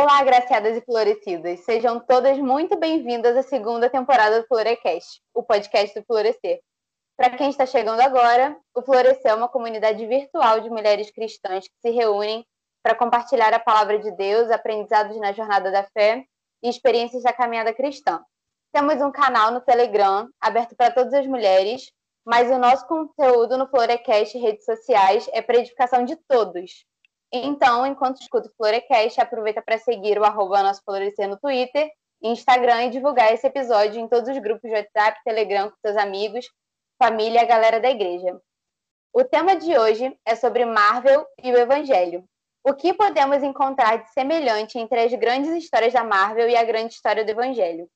Olá, agraciadas e florescidas. Sejam todas muito bem-vindas à segunda temporada do Florecast, o podcast do Florescer. Para quem está chegando agora, o Florescer é uma comunidade virtual de mulheres cristãs que se reúnem para compartilhar a palavra de Deus, aprendizados na jornada da fé e experiências da caminhada cristã. Temos um canal no Telegram aberto para todas as mulheres, mas o nosso conteúdo no Florecast e redes sociais é para edificação de todos. Então, enquanto escuta o Florecast, aproveita para seguir o arroba nosso Florescer no Twitter, Instagram e divulgar esse episódio em todos os grupos de WhatsApp, Telegram com seus amigos, família e a galera da igreja. O tema de hoje é sobre Marvel e o Evangelho. O que podemos encontrar de semelhante entre as grandes histórias da Marvel e a grande história do Evangelho?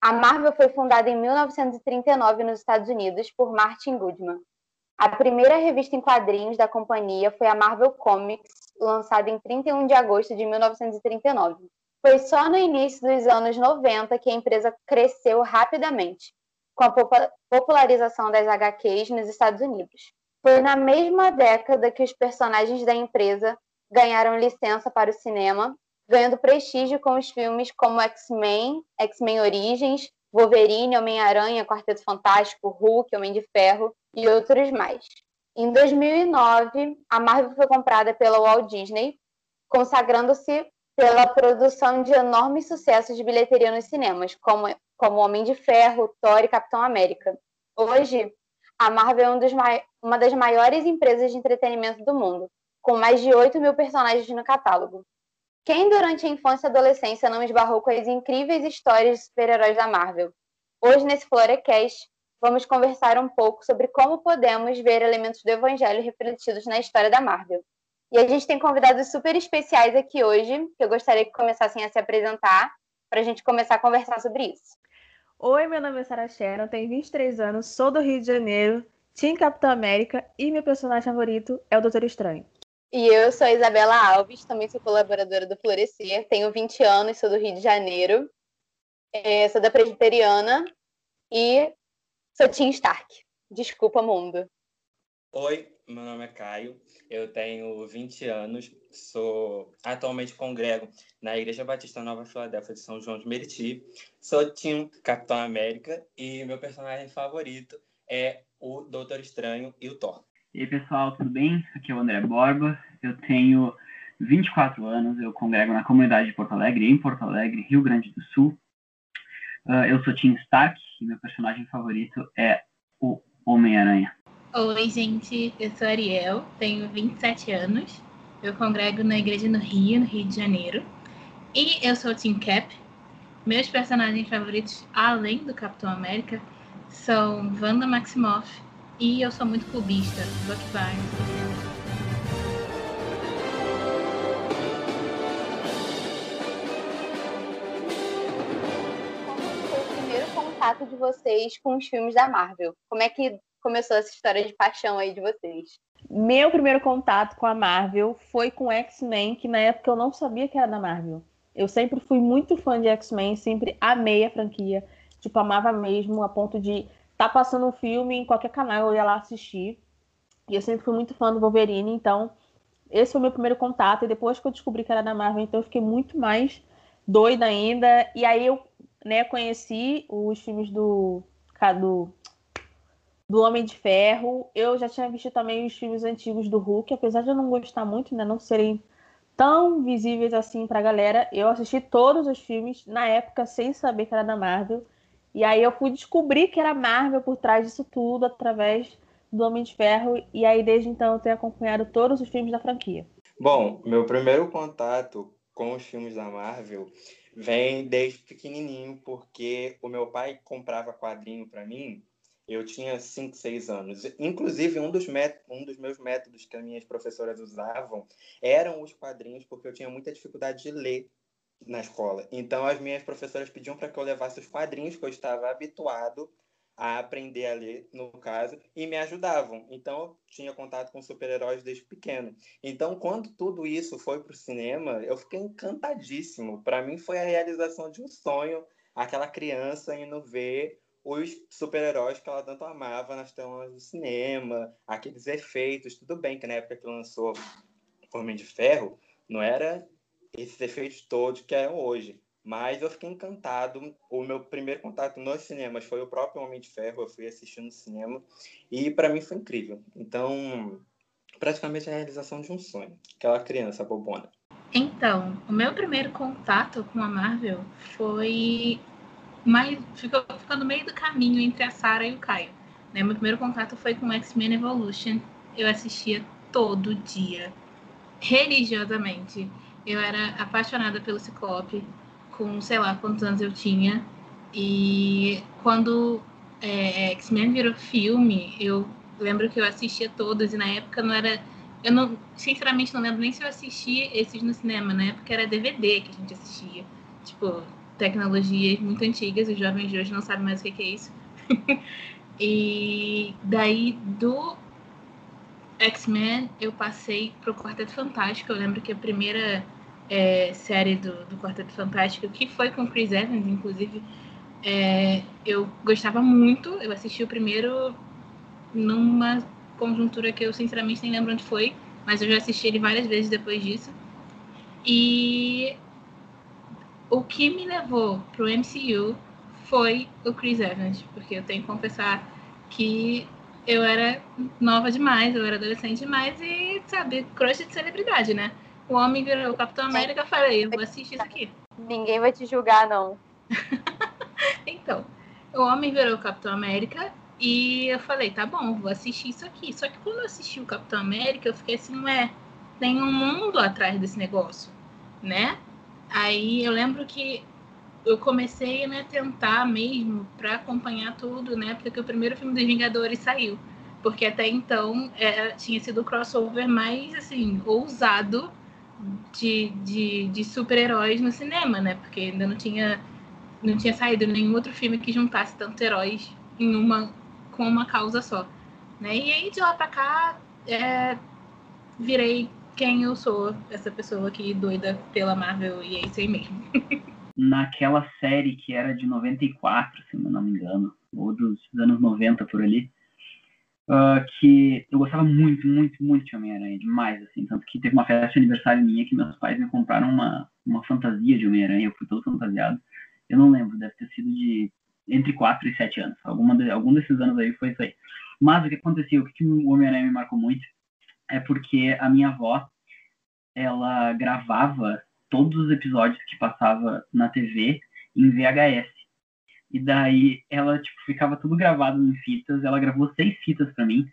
A Marvel foi fundada em 1939 nos Estados Unidos por Martin Goodman. A primeira revista em quadrinhos da companhia foi a Marvel Comics, lançada em 31 de agosto de 1939. Foi só no início dos anos 90 que a empresa cresceu rapidamente, com a popularização das HQs nos Estados Unidos. Foi na mesma década que os personagens da empresa ganharam licença para o cinema ganhando prestígio com os filmes como X-Men, X-Men Origens, Wolverine, Homem-Aranha, Quarteto Fantástico, Hulk, Homem de Ferro e outros mais. Em 2009, a Marvel foi comprada pela Walt Disney, consagrando-se pela produção de enormes sucessos de bilheteria nos cinemas, como, como Homem de Ferro, Thor e Capitão América. Hoje, a Marvel é um uma das maiores empresas de entretenimento do mundo, com mais de 8 mil personagens no catálogo. Quem durante a infância e adolescência não esbarrou com as incríveis histórias de super-heróis da Marvel? Hoje, nesse Florecast, vamos conversar um pouco sobre como podemos ver elementos do Evangelho refletidos na história da Marvel. E a gente tem convidados super especiais aqui hoje, que eu gostaria que começassem a se apresentar, para a gente começar a conversar sobre isso. Oi, meu nome é Sarah Sharon, tenho 23 anos, sou do Rio de Janeiro, Team Capitão América e meu personagem favorito é o Doutor Estranho. E eu sou a Isabela Alves, também sou colaboradora do Florescer, tenho 20 anos, sou do Rio de Janeiro, é, sou da Presbiteriana e sou Tim Stark. Desculpa, mundo. Oi, meu nome é Caio, eu tenho 20 anos, sou atualmente congrego na Igreja Batista Nova Filadélfia de São João de Meriti, sou Tim Capitão América e meu personagem favorito é o Doutor Estranho e o Thor. E aí, pessoal, tudo bem? Aqui é o André Borba. Eu tenho 24 anos, eu congrego na comunidade de Porto Alegre, em Porto Alegre, Rio Grande do Sul. Uh, eu sou Tim Stark e meu personagem favorito é o Homem-Aranha. Oi, gente, eu sou Ariel, tenho 27 anos. Eu congrego na igreja no Rio, no Rio de Janeiro. E eu sou Tim Cap. Meus personagens favoritos, além do Capitão América, são Wanda Maximoff e eu sou muito clubista. Buck Barnes. Contato de vocês com os filmes da Marvel? Como é que começou essa história de paixão aí de vocês? Meu primeiro contato com a Marvel foi com X-Men, que na época eu não sabia que era da Marvel. Eu sempre fui muito fã de X-Men, sempre amei a franquia. Tipo, amava mesmo, a ponto de tá passando um filme em qualquer canal, eu ia lá assistir. E eu sempre fui muito fã do Wolverine, então esse foi o meu primeiro contato. E depois que eu descobri que era da Marvel, então eu fiquei muito mais doida ainda. E aí eu né, conheci os filmes do, do, do Homem de Ferro. Eu já tinha visto também os filmes antigos do Hulk, apesar de eu não gostar muito, né, não serem tão visíveis assim pra galera. Eu assisti todos os filmes na época sem saber que era da Marvel. E aí eu fui descobrir que era Marvel por trás disso tudo através do Homem de Ferro. E aí desde então eu tenho acompanhado todos os filmes da franquia. Bom, meu primeiro contato com os filmes da Marvel vem desde pequenininho, porque o meu pai comprava quadrinho para mim. Eu tinha 5, 6 anos. Inclusive, um dos, um dos meus métodos que as minhas professoras usavam eram os quadrinhos, porque eu tinha muita dificuldade de ler na escola. Então, as minhas professoras pediam para que eu levasse os quadrinhos que eu estava habituado a aprender a ler, no caso, e me ajudavam. Então, eu tinha contato com super-heróis desde pequeno. Então, quando tudo isso foi para o cinema, eu fiquei encantadíssimo. Para mim, foi a realização de um sonho, aquela criança indo ver os super-heróis que ela tanto amava nas telas do cinema, aqueles efeitos. Tudo bem que na época que lançou Homem de Ferro, não era esses efeitos todos que é hoje. Mas eu fiquei encantado. O meu primeiro contato nos cinemas foi o próprio Homem de Ferro. Eu fui assistir no cinema e para mim foi incrível. Então, praticamente a realização de um sonho. Aquela criança bobona. Então, o meu primeiro contato com a Marvel foi mais ficou, no meio do caminho entre a Sarah e o Caio. Né? Meu primeiro contato foi com X-Men Evolution. Eu assistia todo dia, religiosamente. Eu era apaixonada pelo Ciclope, com sei lá quantos anos eu tinha. E quando é, X-Men virou filme, eu lembro que eu assistia todos e na época não era. Eu não, sinceramente, não lembro nem se eu assisti esses no cinema, né? Porque era DVD que a gente assistia. Tipo, tecnologias muito antigas, os jovens de hoje não sabem mais o que é isso. e daí do X-Men eu passei pro Quarteto Fantástico. Eu lembro que a primeira é, série do, do Quarteto Fantástico, que foi com Chris Evans, inclusive, é, eu gostava muito. Eu assisti o primeiro numa conjuntura que eu sinceramente nem lembro onde foi, mas eu já assisti ele várias vezes depois disso. E o que me levou pro MCU foi o Chris Evans, porque eu tenho que confessar que eu era nova demais, eu era adolescente demais e, sabe, crush de celebridade, né? O homem virou o Capitão América, eu falei, eu vou assistir isso aqui. Ninguém vai te julgar, não. então, o homem virou o Capitão América e eu falei, tá bom, vou assistir isso aqui. Só que quando eu assisti o Capitão América, eu fiquei assim, ué, tem um mundo atrás desse negócio, né? Aí eu lembro que eu comecei a né, tentar mesmo para acompanhar tudo, né? Porque o primeiro filme dos Vingadores saiu. Porque até então é, tinha sido o crossover mais assim, ousado de, de, de super-heróis no cinema, né? Porque ainda não tinha, não tinha saído nenhum outro filme que juntasse tantos heróis em uma com uma causa só. Né? E aí de lá pra cá é, virei quem eu sou, essa pessoa aqui doida pela Marvel, e é isso aí mesmo. Naquela série que era de 94, se não me engano, ou dos anos 90 por ali, uh, que eu gostava muito, muito, muito de Homem-Aranha, demais, assim, tanto que teve uma festa de aniversário minha que meus pais me compraram uma, uma fantasia de Homem-Aranha, eu fui todo fantasiado, eu não lembro, deve ter sido de entre 4 e 7 anos, Alguma de, algum desses anos aí foi isso aí. Mas o que aconteceu, o que, que o Homem-Aranha me marcou muito, é porque a minha avó, ela gravava todos os episódios que passava na TV em VHS. E daí ela tipo, ficava tudo gravado em fitas. Ela gravou seis fitas para mim,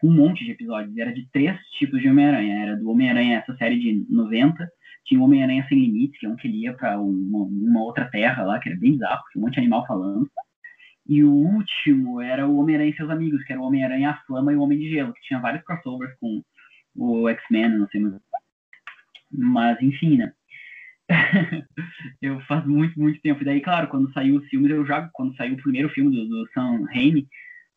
com um monte de episódios. Era de três tipos de Homem-Aranha. Era do Homem-Aranha, essa série de 90. Tinha o Homem-Aranha Sem Limites, que é um que ele ia pra uma, uma, outra terra lá, que era bem bizarro, tinha um monte de animal falando. E o último era o Homem-Aranha e seus amigos, que era o Homem-Aranha, a Flama e o Homem de Gelo, que tinha vários crossovers com o X-Men, não sei mais. Mas, enfim, né? eu faz muito, muito tempo. E daí, claro, quando saiu os filmes, eu já, quando saiu o primeiro filme do, do Sam Raimi,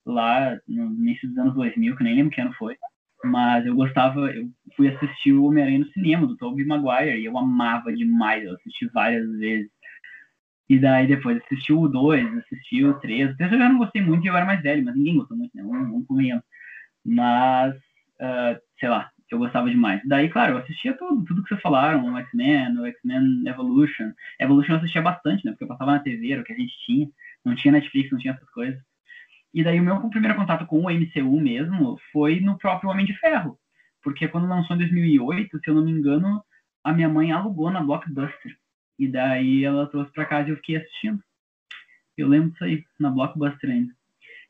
lá no início dos anos 2000, que nem lembro que ano foi, mas eu gostava, eu fui assistir o Homem-Aranha no cinema, do Tobey Maguire, e eu amava demais, eu assisti várias vezes. E daí depois assisti o 2, assisti o 3, o 3 eu já não gostei muito eu era mais velho, mas ninguém gostou muito, né? Vamos, vamos Mas, uh, sei lá, eu gostava demais. Daí, claro, eu assistia tudo, tudo que vocês falaram, o X-Men, o X-Men Evolution. Evolution eu assistia bastante, né? Porque eu passava na TV, era o que a gente tinha. Não tinha Netflix, não tinha essas coisas. E daí o meu primeiro contato com o MCU mesmo foi no próprio Homem de Ferro. Porque quando lançou em 2008, se eu não me engano, a minha mãe alugou na Blockbuster. E daí ela trouxe para casa e eu fiquei assistindo. Eu lembro disso aí, na Blockbuster ainda.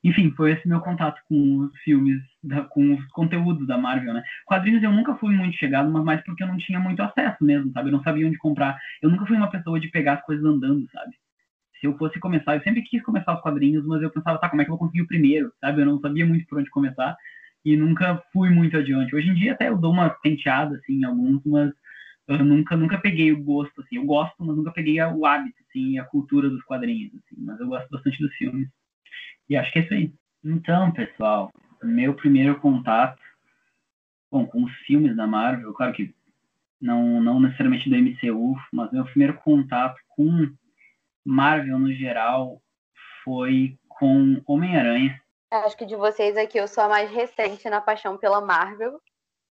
Enfim, foi esse meu contato com os filmes, da, com os conteúdos da Marvel, né? Quadrinhos eu nunca fui muito chegado, mas mais porque eu não tinha muito acesso mesmo, sabe? Eu não sabia onde comprar. Eu nunca fui uma pessoa de pegar as coisas andando, sabe? Se eu fosse começar, eu sempre quis começar os quadrinhos, mas eu pensava, tá, como é que eu vou conseguir o primeiro, sabe? Eu não sabia muito por onde começar e nunca fui muito adiante. Hoje em dia até eu dou uma penteada, assim, em alguns, mas eu nunca, nunca peguei o gosto, assim. Eu gosto, mas nunca peguei o hábito, assim, a cultura dos quadrinhos, assim. Mas eu gosto bastante dos filmes. E acho que é isso aí. Então, pessoal, meu primeiro contato bom, com os filmes da Marvel, claro que não, não necessariamente do MCU, mas meu primeiro contato com Marvel no geral foi com Homem-Aranha. Acho que de vocês aqui eu sou a mais recente na paixão pela Marvel.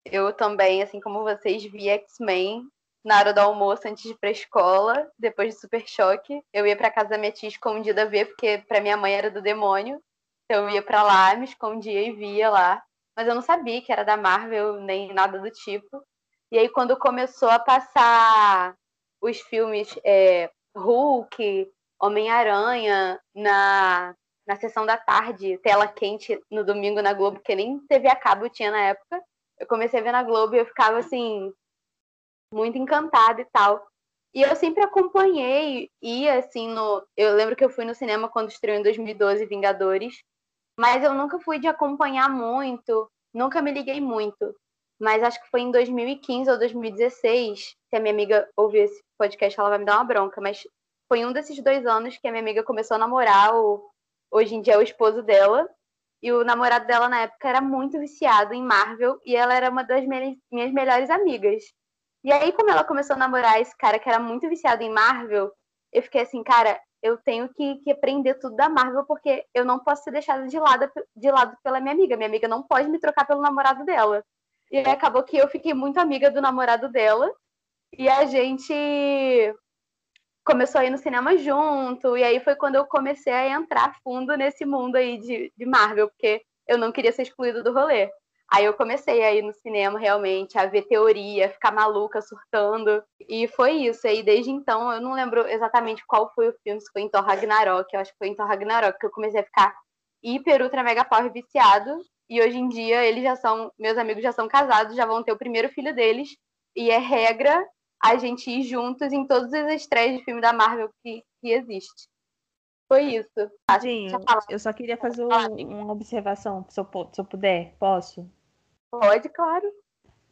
Eu também, assim como vocês, vi X-Men na hora do almoço antes de ir pra escola, depois de Super Choque. Eu ia pra casa da minha tia escondida ver, porque pra minha mãe era do demônio. Então eu ia pra lá, me escondia e via lá. Mas eu não sabia que era da Marvel, nem nada do tipo. E aí, quando começou a passar os filmes é, Hulk, Homem-Aranha, na, na sessão da tarde, tela quente no domingo na Globo, que nem TV a cabo tinha na época, eu comecei a ver na Globo e eu ficava assim, muito encantada e tal. E eu sempre acompanhei, ia assim no. Eu lembro que eu fui no cinema quando estreou em 2012 Vingadores, mas eu nunca fui de acompanhar muito, nunca me liguei muito. Mas acho que foi em 2015 ou 2016, se a minha amiga ouvir esse podcast, ela vai me dar uma bronca, mas foi um desses dois anos que a minha amiga começou a namorar o, hoje em dia é o esposo dela. E o namorado dela na época era muito viciado em Marvel e ela era uma das minhas melhores amigas. E aí, como ela começou a namorar esse cara que era muito viciado em Marvel, eu fiquei assim, cara, eu tenho que, que aprender tudo da Marvel porque eu não posso ser deixada de lado, de lado pela minha amiga. Minha amiga não pode me trocar pelo namorado dela. E acabou que eu fiquei muito amiga do namorado dela. E a gente começou a ir no cinema junto. E aí foi quando eu comecei a entrar fundo nesse mundo aí de, de Marvel, porque eu não queria ser excluída do rolê. Aí eu comecei a ir no cinema realmente, a ver teoria, ficar maluca, surtando. E foi isso. Aí desde então, eu não lembro exatamente qual foi o filme, se foi em Thor Ragnarok. Eu acho que foi em Thor Ragnarok que eu comecei a ficar hiper, ultra, mega power viciado. E hoje em dia, eles já são, meus amigos já são casados, já vão ter o primeiro filho deles. E é regra a gente ir juntos em todos os estreias de filme da Marvel que, que existe. Foi isso. Dinho, eu só queria fazer uma observação, se eu, se eu puder. Posso? Pode, claro.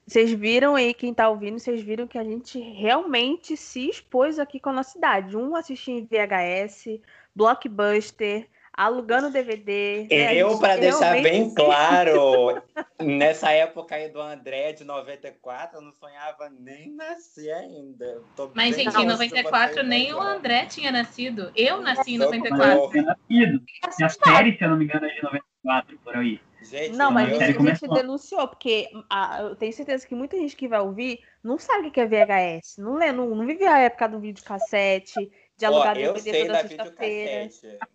Vocês viram aí, quem tá ouvindo, vocês viram que a gente realmente se expôs aqui com a nossa idade. Um assistia em VHS, Blockbuster, alugando DVD. Né? Eu, para deixar bem claro, nessa época aí do André de 94, eu não sonhava nem nascer ainda. Tô Mas, gente, em 94 nem o André tinha nascido. Eu nasci em 94. Eu tinha nascido. E a série, se eu não me engano, é de 94, por aí. Gente, não, mas isso a gente denunciou, porque a, eu tenho certeza que muita gente que vai ouvir não sabe o que é VHS, não, lê, não, não viveu a época do videocassete, de alugar oh, DVD toda sexta-feira.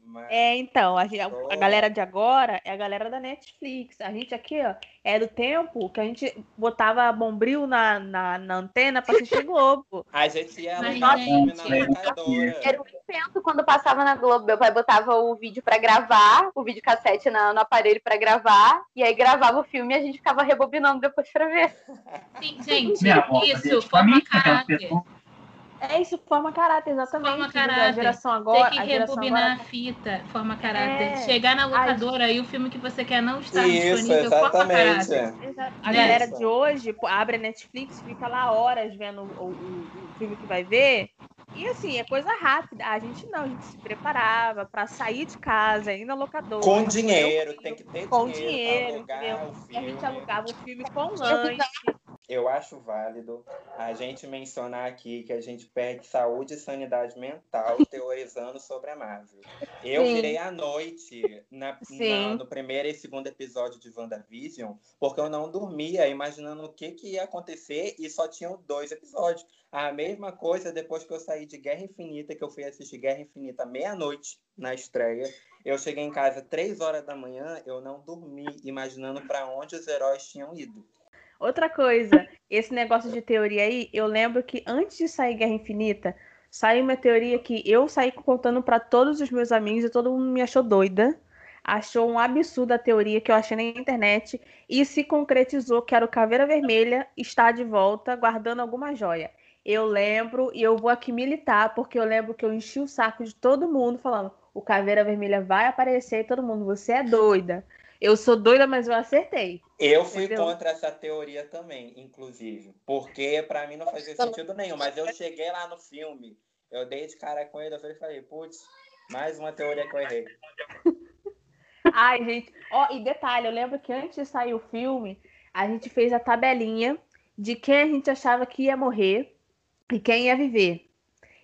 Mas... É, então, a, a, a, galera de agora é a galera da Netflix. A gente aqui, ó, é do tempo que a gente botava bombril na, na, na antena pra assistir Globo. A gente ia alugar filme na locadora. Era um evento quando passava na Globo. Meu pai botava o vídeo pra gravar, o videocassete no, no aparelho pra gravar, e aí gravava o filme e a gente ficava rebobinando depois pra ver. Sim, gente, isso, forma caráter. É isso, forma caráter, exatamente. Forma caráter. A geração agora. Tem que rebobinar agora... a fita, forma caráter. É. Chegar na locadora e o filme que você quer não está isso, disponível, exatamente. forma caráter. A né? galera de hoje abre a Netflix, fica lá horas vendo o, o, o filme que vai ver. E assim, é coisa rápida. A gente não, a gente se preparava para sair de casa, ir na locadora. Com dinheiro, tem que ter com dinheiro. Com dinheiro, A gente alugava o filme com lanche. Eu acho válido a gente mencionar aqui que a gente perde saúde e sanidade mental teorizando sobre a Marvel. Eu Sim. virei à noite na, na, no primeiro e segundo episódio de WandaVision, porque eu não dormia imaginando o que, que ia acontecer e só tinham dois episódios. A mesma coisa depois que eu saí de Guerra Infinita, que eu fui assistir Guerra Infinita meia-noite na estreia. Eu cheguei em casa três horas da manhã, eu não dormi, imaginando para onde os heróis tinham ido. Outra coisa, esse negócio de teoria aí, eu lembro que antes de sair Guerra Infinita, saiu uma teoria que eu saí contando para todos os meus amigos e todo mundo me achou doida. Achou um absurdo a teoria que eu achei na internet e se concretizou que era o Caveira Vermelha está de volta guardando alguma joia. Eu lembro e eu vou aqui militar porque eu lembro que eu enchi o saco de todo mundo falando: o Caveira Vermelha vai aparecer e todo mundo, você é doida. Eu sou doida, mas eu acertei. Eu fui Entendeu? contra essa teoria também, inclusive. Porque para mim não fazia sentido nenhum. Mas eu cheguei lá no filme, eu dei de cara com ele, eu falei, putz, mais uma teoria que eu errei. Ai, gente. Ó, e detalhe, eu lembro que antes de sair o filme, a gente fez a tabelinha de quem a gente achava que ia morrer e quem ia viver.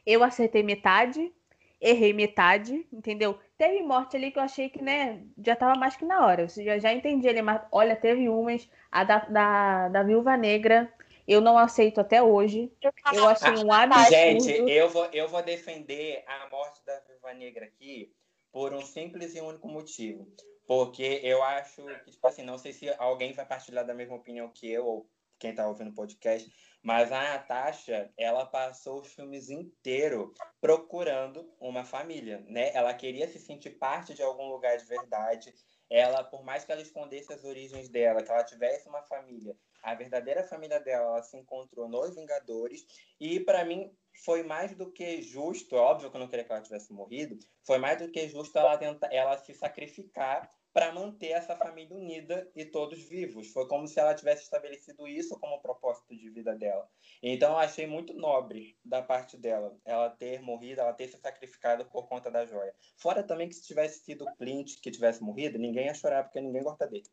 Eu acertei metade, errei metade, entendeu? Teve morte ali que eu achei que, né, já tava mais que na hora. Eu já, já entendi ali, mas olha, teve umas, a da, da, da Viúva Negra, Eu não aceito até hoje. Eu achei um absurdo. Gente, eu vou, eu vou defender a morte da Viúva Negra aqui por um simples e único motivo. Porque eu acho que, tipo assim, não sei se alguém vai partilhar da mesma opinião que eu, ou quem tá ouvindo o podcast, mas a Natasha, ela passou os filmes inteiro procurando uma família, né? Ela queria se sentir parte de algum lugar de verdade. Ela, por mais que ela escondesse as origens dela, que ela tivesse uma família, a verdadeira família dela, ela se encontrou nos Vingadores. E para mim foi mais do que justo, óbvio que eu não queria que ela tivesse morrido, foi mais do que justo ela tentar, ela se sacrificar para manter essa família unida e todos vivos. Foi como se ela tivesse estabelecido isso como propósito de vida dela. Então, eu achei muito nobre da parte dela, ela ter morrido, ela ter se sacrificado por conta da joia. Fora também que se tivesse sido o Clint que tivesse morrido, ninguém ia chorar, porque ninguém gosta dele.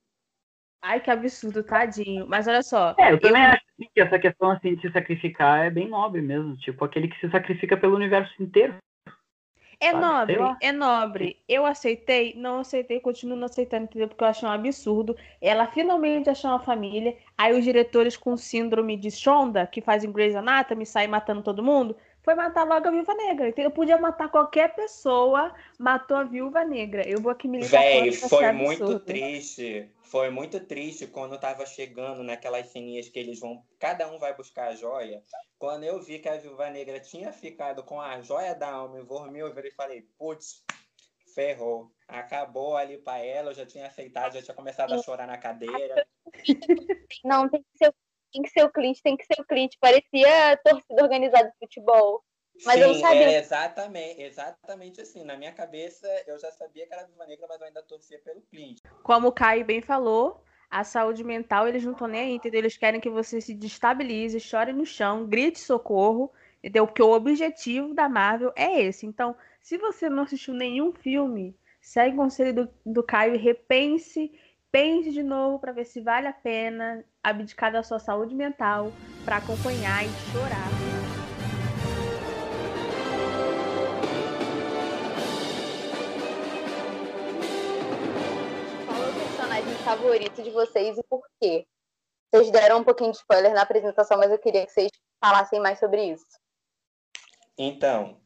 Ai, que absurdo, tadinho. Mas olha só. É, eu também eu... acho que essa questão assim, de se sacrificar é bem nobre mesmo. Tipo, aquele que se sacrifica pelo universo inteiro. É nobre, é nobre. Eu aceitei, não aceitei, continuo não aceitando, entendeu? Porque eu achei um absurdo. Ela finalmente achou uma família. Aí os diretores com síndrome de Shonda, que fazem Grey's Anatomy, saem matando todo mundo, foi matar logo a Viúva Negra. Então, eu podia matar qualquer pessoa, matou a Viúva Negra. Eu vou aqui me Véi, foi muito triste. Foi muito triste quando tava chegando naquelas ceninhas que eles vão. Cada um vai buscar a joia. Quando eu vi que a Viúva Negra tinha ficado com a joia da alma em Vormil, eu e falei, putz, ferrou. Acabou ali para ela, eu já tinha aceitado, já tinha começado a chorar na cadeira. Não, tem que ser, tem que ser o Clint, tem que ser o Clint. Parecia torcida organizada de futebol. Mas Sim, eu não sabia. É exatamente, exatamente assim. Na minha cabeça, eu já sabia que era Viúva Negra, mas eu ainda torcia pelo Clint. Como o Caio bem falou, a saúde mental, eles não estão nem aí, entendeu? Eles querem que você se destabilize, chore no chão, grite socorro, entendeu? Porque o objetivo da Marvel é esse. Então, se você não assistiu nenhum filme, segue o conselho do, do Caio e repense, pense de novo para ver se vale a pena abdicar da sua saúde mental para acompanhar e chorar. Favorito de vocês e por quê? Vocês deram um pouquinho de spoiler na apresentação, mas eu queria que vocês falassem mais sobre isso. Então,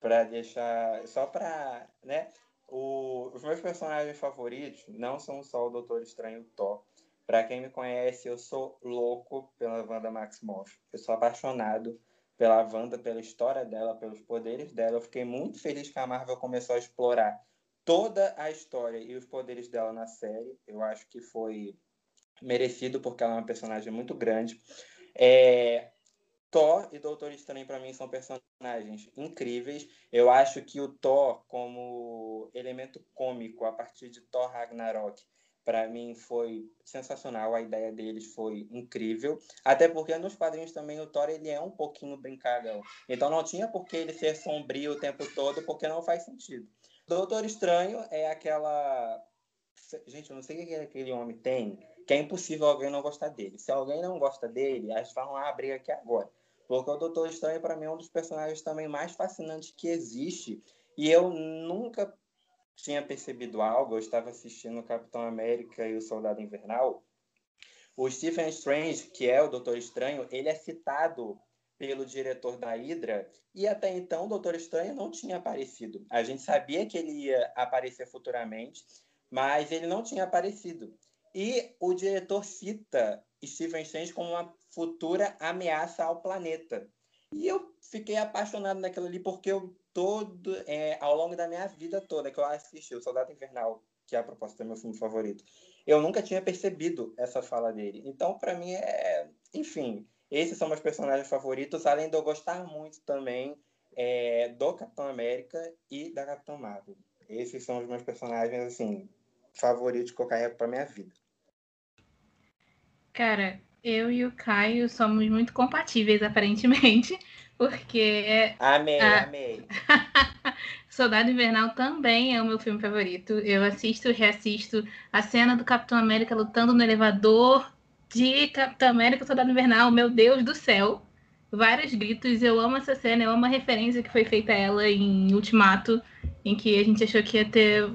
para deixar. Só para. Né, os meus personagens favoritos não são só o Doutor Estranho Thor. Para quem me conhece, eu sou louco pela Wanda Maximoff. Eu sou apaixonado pela Wanda, pela história dela, pelos poderes dela. Eu fiquei muito feliz que a Marvel começou a explorar toda a história e os poderes dela na série. Eu acho que foi merecido, porque ela é uma personagem muito grande. É, Thor e Doutor Estranho, para mim, são personagens incríveis. Eu acho que o Thor, como elemento cômico, a partir de Thor Ragnarok, para mim foi sensacional. A ideia deles foi incrível. Até porque nos quadrinhos também o Thor ele é um pouquinho brincalhão. Então não tinha por que ele ser sombrio o tempo todo, porque não faz sentido. Doutor Estranho é aquela. Gente, eu não sei o que aquele homem tem, que é impossível alguém não gostar dele. Se alguém não gosta dele, a gente vai briga aqui agora. Porque o Doutor Estranho, para mim, é um dos personagens também mais fascinantes que existe. E eu nunca tinha percebido algo. Eu estava assistindo o Capitão América e o Soldado Invernal. O Stephen Strange, que é o Doutor Estranho, ele é citado pelo diretor da Hydra, e até então o Doutor Estranho não tinha aparecido. A gente sabia que ele ia aparecer futuramente, mas ele não tinha aparecido. E o diretor cita Stephen Strange como uma futura ameaça ao planeta. E eu fiquei apaixonado naquilo ali, porque eu todo, é, ao longo da minha vida toda que eu assisti o Soldado Invernal, que é a proposta do meu filme favorito, eu nunca tinha percebido essa fala dele. Então, para mim, é. Enfim, esses são meus personagens favoritos, além de eu gostar muito também é, do Capitão América e da Capitã Marvel. Esses são os meus personagens, assim, favoritos que eu carrego pra minha vida. Cara, eu e o Caio somos muito compatíveis, aparentemente, porque. Amei, a... amei. Soldado Invernal também é o meu filme favorito. Eu assisto e reassisto a cena do Capitão América lutando no elevador de Capitão América Soldado Invernal, meu Deus do céu. Vários gritos, eu amo essa cena, eu amo a referência que foi feita a ela em Ultimato, em que a gente achou que ia ter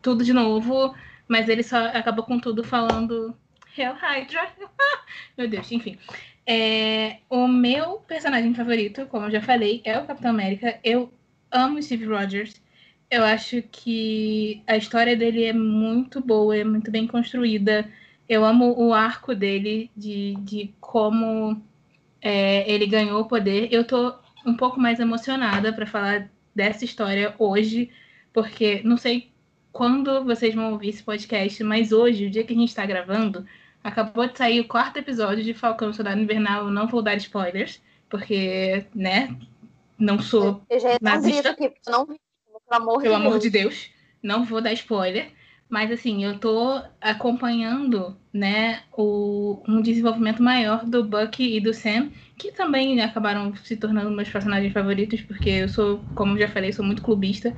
tudo de novo, mas ele só acabou com tudo falando Hell Hydra. meu Deus, enfim. É, o meu personagem favorito, como eu já falei, é o Capitão América. Eu amo Steve Rogers. Eu acho que a história dele é muito boa, é muito bem construída. Eu amo o arco dele, de, de como é, ele ganhou o poder. Eu tô um pouco mais emocionada para falar dessa história hoje, porque não sei quando vocês vão ouvir esse podcast, mas hoje, o dia que a gente está gravando, acabou de sair o quarto episódio de Falcão Soldado Invernal. Eu não vou dar spoilers, porque, né, não sou eu já nazista. Aqui, não vi, pelo amor, pelo de, amor Deus. de Deus. Não vou dar spoiler. Mas assim, eu tô acompanhando, né, o, um desenvolvimento maior do Bucky e do Sam, que também acabaram se tornando meus personagens favoritos, porque eu sou, como já falei, sou muito clubista.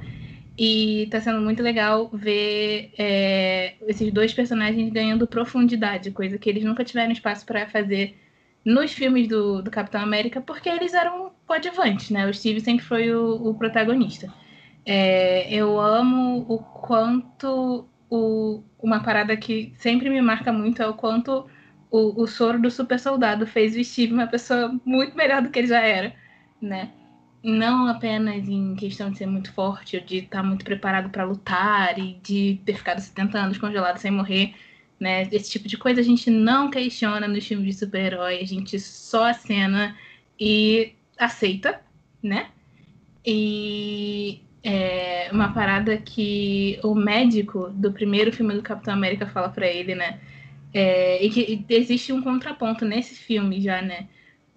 E tá sendo muito legal ver é, esses dois personagens ganhando profundidade, coisa que eles nunca tiveram espaço para fazer nos filmes do, do Capitão América, porque eles eram coadjuvantes, né? O Steve sempre foi o, o protagonista. É, eu amo o quanto o, uma parada que sempre me marca muito é o quanto o, o soro do super soldado fez o Steve uma pessoa muito melhor do que ele já era, né? não apenas em questão de ser muito forte de estar muito preparado para lutar e de ter ficado 70 anos congelado sem morrer, né? Esse tipo de coisa a gente não questiona nos filmes de super-herói, a gente só acena e aceita, né? E é uma parada que o médico do primeiro filme do Capitão América fala para ele, né? É, e que existe um contraponto nesse filme já, né?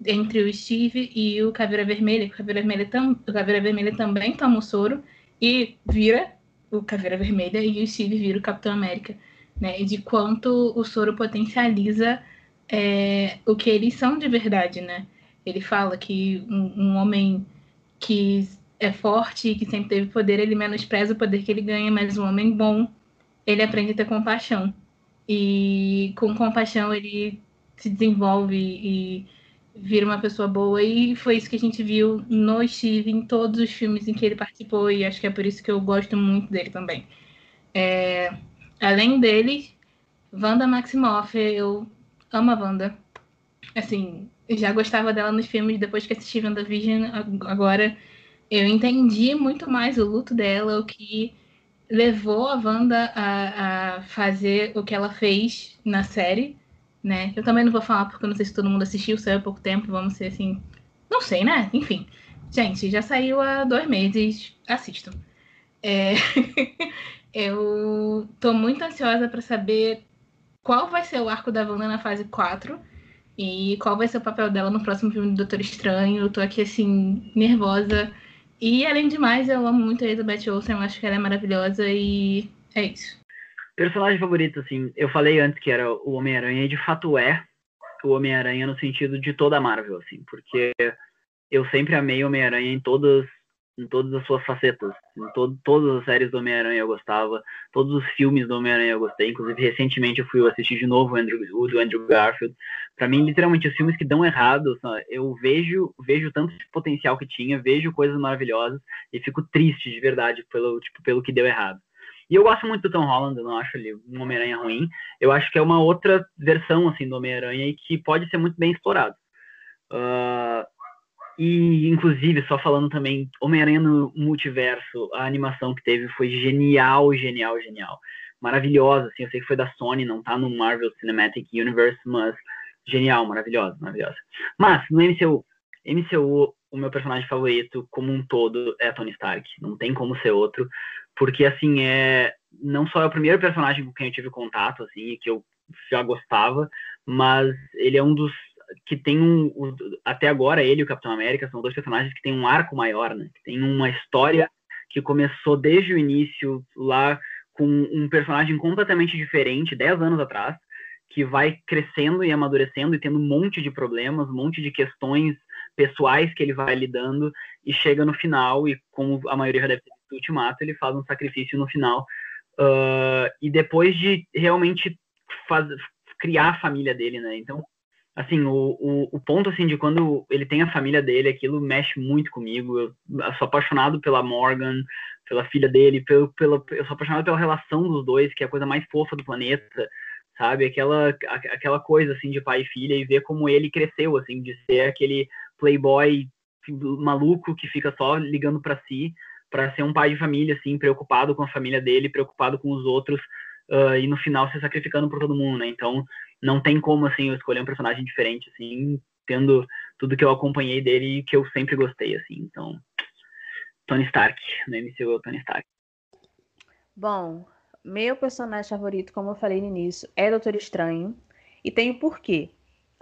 entre o Steve e o Caveira Vermelha. O Caveira Vermelha, tam, o Caveira Vermelha também toma o soro e vira o Caveira Vermelha e o Steve vira o Capitão América. Né? E de quanto o soro potencializa é, o que eles são de verdade, né? Ele fala que um, um homem que é forte e que sempre teve poder, ele menospreza o poder que ele ganha, mas um homem bom, ele aprende a ter compaixão. E com compaixão ele se desenvolve e vira uma pessoa boa. E foi isso que a gente viu no Steve em todos os filmes em que ele participou, e acho que é por isso que eu gosto muito dele também. É, além dele, Wanda Maximoff, eu amo a Wanda. Assim, já gostava dela nos filmes depois que assisti WandaVision, agora eu entendi muito mais o luto dela, o que levou a Wanda a, a fazer o que ela fez na série né? Eu também não vou falar porque eu não sei se todo mundo assistiu, saiu há pouco tempo, vamos ser assim. Não sei, né? Enfim. Gente, já saiu há dois meses, assistam. É... eu tô muito ansiosa para saber qual vai ser o arco da Wanda na fase 4 e qual vai ser o papel dela no próximo filme do Doutor Estranho. Eu tô aqui, assim, nervosa. E, além de mais, eu amo muito a Elizabeth Olsen, eu acho que ela é maravilhosa e é isso. Personagem favorito, assim, eu falei antes que era o Homem-Aranha, e de fato é o Homem-Aranha no sentido de toda a Marvel, assim, porque eu sempre amei o Homem-Aranha em todas, em todas as suas facetas. Em to todas as séries do Homem-Aranha eu gostava, todos os filmes do Homem-Aranha eu gostei. Inclusive, recentemente eu fui assistir de novo o, Andrew, o do Andrew Garfield. Para mim, literalmente, os filmes que dão errado, eu vejo, vejo tanto potencial que tinha, vejo coisas maravilhosas e fico triste de verdade pelo, tipo, pelo que deu errado. E eu gosto muito do Tom Holland, eu não acho ele um Homem-Aranha ruim. Eu acho que é uma outra versão assim do Homem-Aranha e que pode ser muito bem explorado. Uh, e, inclusive, só falando também, Homem-Aranha no Multiverso, a animação que teve foi genial, genial, genial. Maravilhosa, assim, eu sei que foi da Sony, não tá no Marvel Cinematic Universe, mas genial, maravilhosa, maravilhosa. Mas, no MCU, MCU, o meu personagem favorito, como um todo, é Tony Stark. Não tem como ser outro porque assim é não só é o primeiro personagem com quem eu tive contato assim que eu já gostava mas ele é um dos que tem um até agora ele e o Capitão América são dois personagens que têm um arco maior né que tem uma história que começou desde o início lá com um personagem completamente diferente dez anos atrás que vai crescendo e amadurecendo e tendo um monte de problemas um monte de questões pessoais que ele vai lidando e chega no final e como a maioria já deve ter do Ultimato, ele faz um sacrifício no final. Uh, e depois de realmente faz, criar a família dele, né? Então, assim, o, o, o, ponto, assim, de quando ele tem a família dele, aquilo mexe muito comigo. Eu, sou apaixonado pela Morgan, pela filha dele, pelo, pela, eu sou apaixonado pela relação dos dois, que é a coisa mais fofa do planeta, sabe? Aquela, aquela coisa, assim, de pai e filha e ver como ele cresceu, assim, de ser aquele playboy maluco que fica só ligando para si, para ser um pai de família, assim, preocupado com a família dele, preocupado com os outros, uh, e no final se sacrificando por todo mundo, né? Então, não tem como, assim, eu escolher um personagem diferente, assim, tendo tudo que eu acompanhei dele e que eu sempre gostei, assim. Então, Tony Stark, no MCU é o Tony Stark. Bom, meu personagem favorito, como eu falei no início, é Doutor Estranho. E tem um porquê.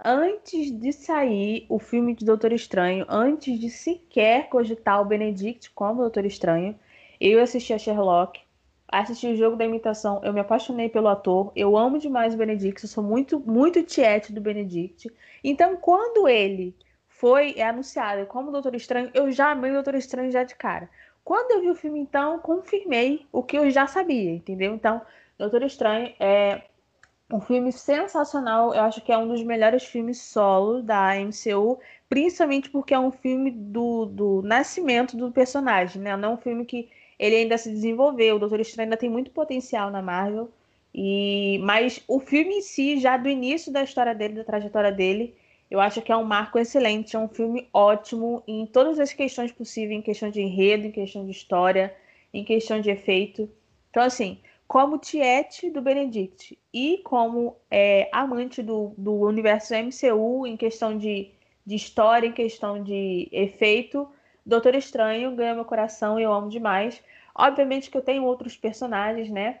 Antes de sair o filme de Doutor Estranho, antes de sequer cogitar o Benedict como Doutor Estranho, eu assisti a Sherlock, assisti o jogo da imitação, eu me apaixonei pelo ator, eu amo demais o Benedict, eu sou muito, muito tiete do Benedict. Então, quando ele foi anunciado como Doutor Estranho, eu já amei o Doutor Estranho já de cara. Quando eu vi o filme, então, confirmei o que eu já sabia, entendeu? Então, Doutor Estranho é um filme sensacional. Eu acho que é um dos melhores filmes solo da MCU, principalmente porque é um filme do, do nascimento do personagem, né? Não é um filme que ele ainda se desenvolveu. O Doutor Estranho ainda tem muito potencial na Marvel. E mas o filme em si, já do início da história dele, da trajetória dele, eu acho que é um marco excelente, é um filme ótimo em todas as questões possíveis, em questão de enredo, em questão de história, em questão de efeito. Então, assim, como Tiete do Benedict e como é, amante do, do universo MCU em questão de, de história, em questão de efeito, Doutor Estranho ganha meu coração e eu amo demais. Obviamente que eu tenho outros personagens, né?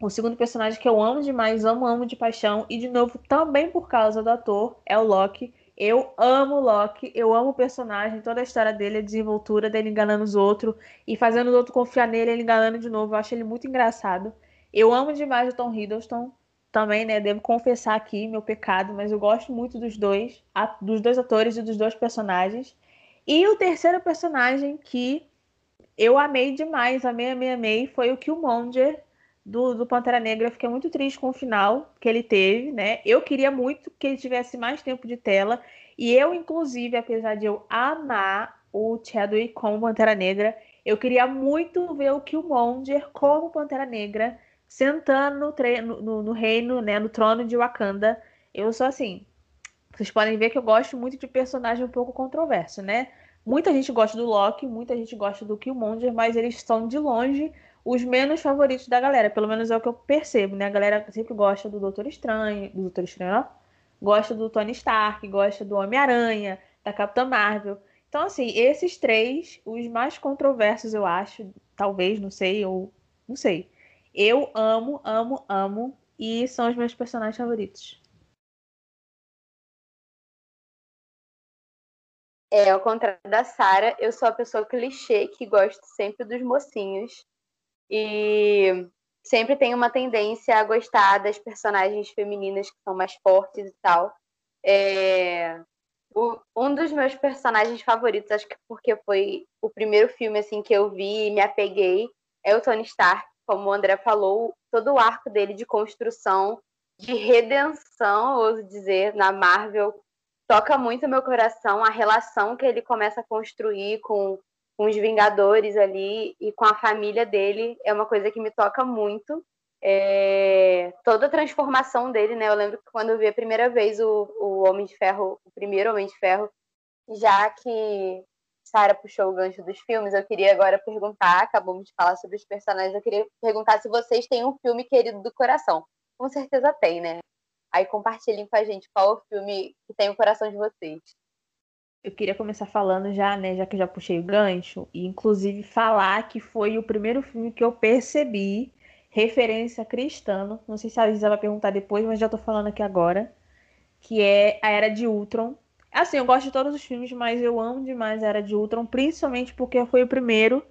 O segundo personagem que eu amo demais, amo, amo de paixão, e de novo, também por causa do ator, é o Loki. Eu amo o Loki, eu amo o personagem, toda a história dele, a desenvoltura dele enganando os outros e fazendo os outros confiar nele, ele enganando de novo. Eu acho ele muito engraçado. Eu amo demais o Tom Hiddleston, também, né? Devo confessar aqui meu pecado, mas eu gosto muito dos dois, dos dois atores e dos dois personagens. E o terceiro personagem que eu amei demais, amei, amei, amei, foi o Killmonger do, do Pantera Negra, eu fiquei muito triste com o final que ele teve, né? Eu queria muito que ele tivesse mais tempo de tela. E eu, inclusive, apesar de eu amar o Chadwick como Pantera Negra, eu queria muito ver o Killmonger como Pantera Negra, sentando no, no, no reino, né, no trono de Wakanda. Eu sou assim. Vocês podem ver que eu gosto muito de personagem um pouco controverso, né? Muita gente gosta do Loki, muita gente gosta do Killmonger, mas eles estão de longe os menos favoritos da galera. Pelo menos é o que eu percebo, né? A galera sempre gosta do Doutor Estranho, do Doutor Estranho, não? Gosta do Tony Stark, gosta do Homem-Aranha, da Capitã Marvel. Então, assim, esses três, os mais controversos, eu acho, talvez, não sei, ou não sei. Eu amo, amo, amo, e são os meus personagens favoritos. É, ao contrário da Sara, eu sou a pessoa clichê que gosta sempre dos mocinhos e sempre tem uma tendência a gostar das personagens femininas que são mais fortes e tal. É... O, um dos meus personagens favoritos, acho que porque foi o primeiro filme assim que eu vi e me apeguei, é o Tony Stark. Como o André falou, todo o arco dele de construção, de redenção, ouso dizer, na Marvel, toca muito meu coração. A relação que ele começa a construir com com os Vingadores ali e com a família dele é uma coisa que me toca muito. É, toda a transformação dele, né? Eu lembro que quando eu vi a primeira vez o, o Homem de Ferro, o primeiro Homem de Ferro, já que Sara puxou o gancho dos filmes, eu queria agora perguntar, acabamos de falar sobre os personagens, eu queria perguntar se vocês têm um filme querido do coração. Com certeza tem, né? Aí compartilhem com a gente qual é o filme que tem o coração de vocês eu queria começar falando já, né, já que eu já puxei o gancho, e inclusive falar que foi o primeiro filme que eu percebi referência cristã. Não sei se a Lisa vai perguntar depois, mas já tô falando aqui agora. Que é a Era de Ultron. Assim, eu gosto de todos os filmes, mas eu amo demais a Era de Ultron, principalmente porque foi o primeiro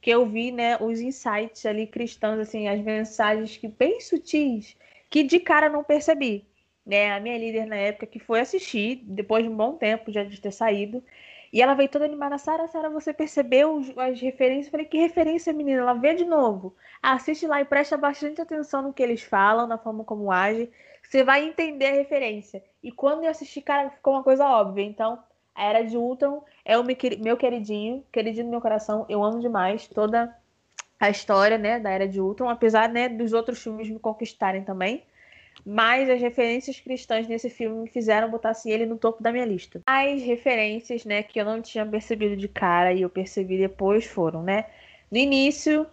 que eu vi, né, os insights ali cristãos, assim, as mensagens que bem sutis, que de cara não percebi né, a minha líder na época, que foi assistir, depois de um bom tempo já de ter saído. E ela veio toda animada, Sara, Sara, você percebeu as referências? Eu falei, que referência, menina? Ela vê de novo. Assiste lá e presta bastante atenção no que eles falam, na forma como agem. Você vai entender a referência. E quando eu assisti, cara, ficou uma coisa óbvia. Então, a Era de Ultron é o meu queridinho, queridinho do meu coração. Eu amo demais toda a história, né, da Era de Ultron. Apesar, né, dos outros filmes me conquistarem também. mas as referências cristãs nesse filme me fizeram botar assim, ele no topo da minha lista. As referências, né, que eu não tinha percebido de cara e eu percebi depois foram, né? No início,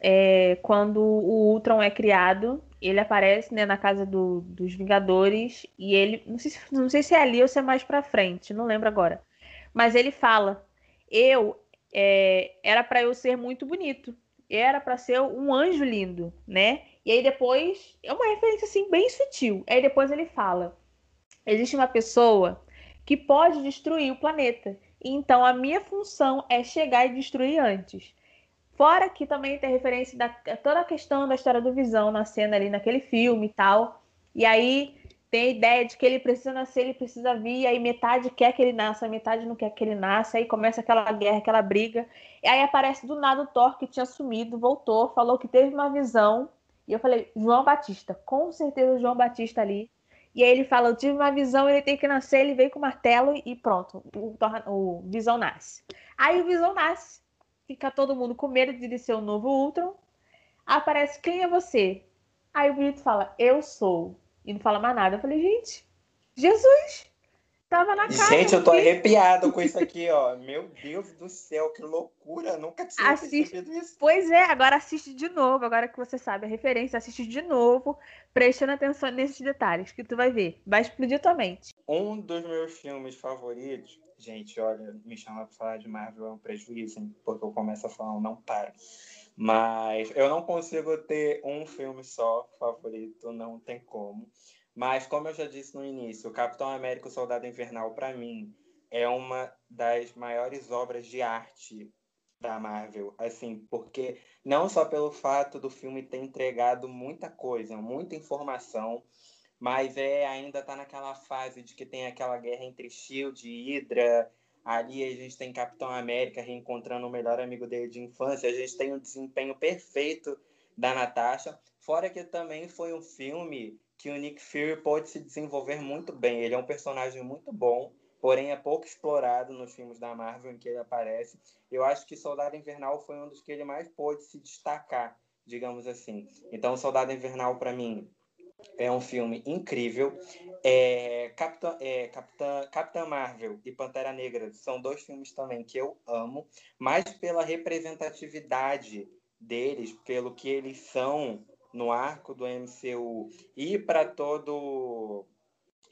é, quando o Ultron é criado, ele aparece né, na casa do, dos Vingadores e ele. Não sei, não sei se é ali ou se é mais pra frente, não lembro agora. Mas ele fala: Eu é, era para eu ser muito bonito, era para ser um anjo lindo, né? E aí depois é uma referência assim bem sutil. Aí depois ele fala: existe uma pessoa que pode destruir o planeta. Então a minha função é chegar e destruir antes. Fora que também tem referência da toda a questão da história do Visão na cena ali naquele filme e tal. E aí tem a ideia de que ele precisa nascer, ele precisa vir, aí metade quer que ele nasça, metade não quer que ele nasça, aí começa aquela guerra, aquela briga. E aí aparece do nada o Thor que tinha sumido, voltou, falou que teve uma visão. E eu falei, João Batista, com certeza o João Batista ali. E aí ele fala, eu tive uma visão, ele tem que nascer, ele veio com o martelo e pronto, o, Thor, o Visão nasce. Aí o Visão nasce, fica todo mundo com medo de ser o novo Ultron. Aparece, quem é você? Aí o Bonito fala, eu sou e não fala mais nada. Eu falei, gente, Jesus! Tava na cara. Gente, eu tô arrepiado com isso aqui, ó. Meu Deus do céu, que loucura! Nunca tinha assiste... isso. Pois é, agora assiste de novo, agora que você sabe a referência, assiste de novo, prestando atenção nesses detalhes, que tu vai ver. Vai explodir tua mente. Um dos meus filmes favoritos, gente, olha, me chama pra falar de Marvel é um prejuízo, hein? Porque eu começo a falar, não para. Mas eu não consigo ter um filme só favorito, não tem como. Mas, como eu já disse no início, Capitão América o Soldado Invernal, para mim, é uma das maiores obras de arte da Marvel. Assim, porque não só pelo fato do filme ter entregado muita coisa, muita informação, mas é ainda tá naquela fase de que tem aquela guerra entre Shield e Hydra, Ali a gente tem Capitão América reencontrando o melhor amigo dele de infância. A gente tem um desempenho perfeito da Natasha. Fora que também foi um filme que o Nick Fury pode se desenvolver muito bem. Ele é um personagem muito bom, porém é pouco explorado nos filmes da Marvel em que ele aparece. Eu acho que Soldado Invernal foi um dos que ele mais pôde se destacar, digamos assim. Então, Soldado Invernal, para mim, é um filme incrível. É, Capitã, é, Capitã, Capitã Marvel e Pantera Negra são dois filmes também que eu amo, mas pela representatividade deles, pelo que eles são no arco do MCU e para todo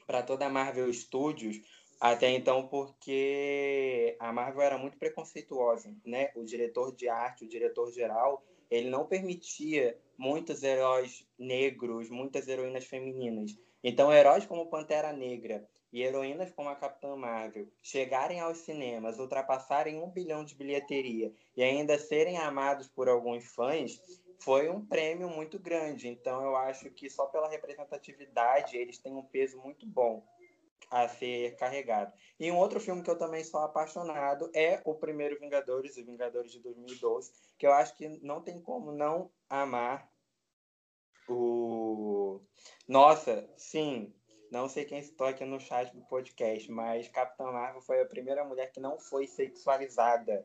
para toda a Marvel Studios, até então porque a Marvel era muito preconceituosa, né? O diretor de arte, o diretor geral, ele não permitia muitos heróis negros, muitas heroínas femininas. Então, heróis como Pantera Negra e heroínas como a Capitã Marvel chegarem aos cinemas, ultrapassarem um bilhão de bilheteria e ainda serem amados por alguns fãs, foi um prêmio muito grande. Então, eu acho que só pela representatividade eles têm um peso muito bom a ser carregado. E um outro filme que eu também sou apaixonado é o primeiro Vingadores, o Vingadores de 2012, que eu acho que não tem como não amar o. Nossa, sim, não sei quem estou aqui no chat do podcast, mas Capitã Marvel foi a primeira mulher que não foi sexualizada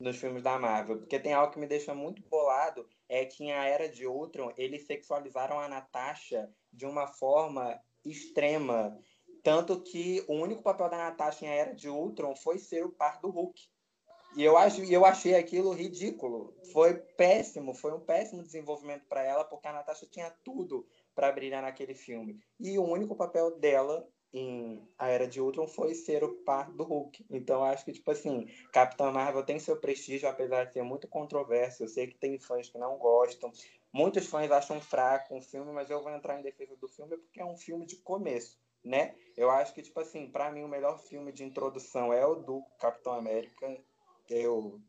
nos filmes da Marvel. Porque tem algo que me deixa muito bolado, é que em A Era de Ultron, eles sexualizaram a Natasha de uma forma extrema. Tanto que o único papel da Natasha em A Era de Ultron foi ser o par do Hulk. E eu, acho, eu achei aquilo ridículo. Foi péssimo, foi um péssimo desenvolvimento para ela, porque a Natasha tinha tudo para brilhar naquele filme. E o único papel dela em A Era de Ultron foi ser o par do Hulk. Então acho que, tipo assim, Capitã Marvel tem seu prestígio, apesar de ser muito controverso. Eu sei que tem fãs que não gostam. Muitos fãs acham fraco o filme, mas eu vou entrar em defesa do filme porque é um filme de começo né? Eu acho que, tipo assim, para mim o melhor filme de introdução é o do Capitão América. Eu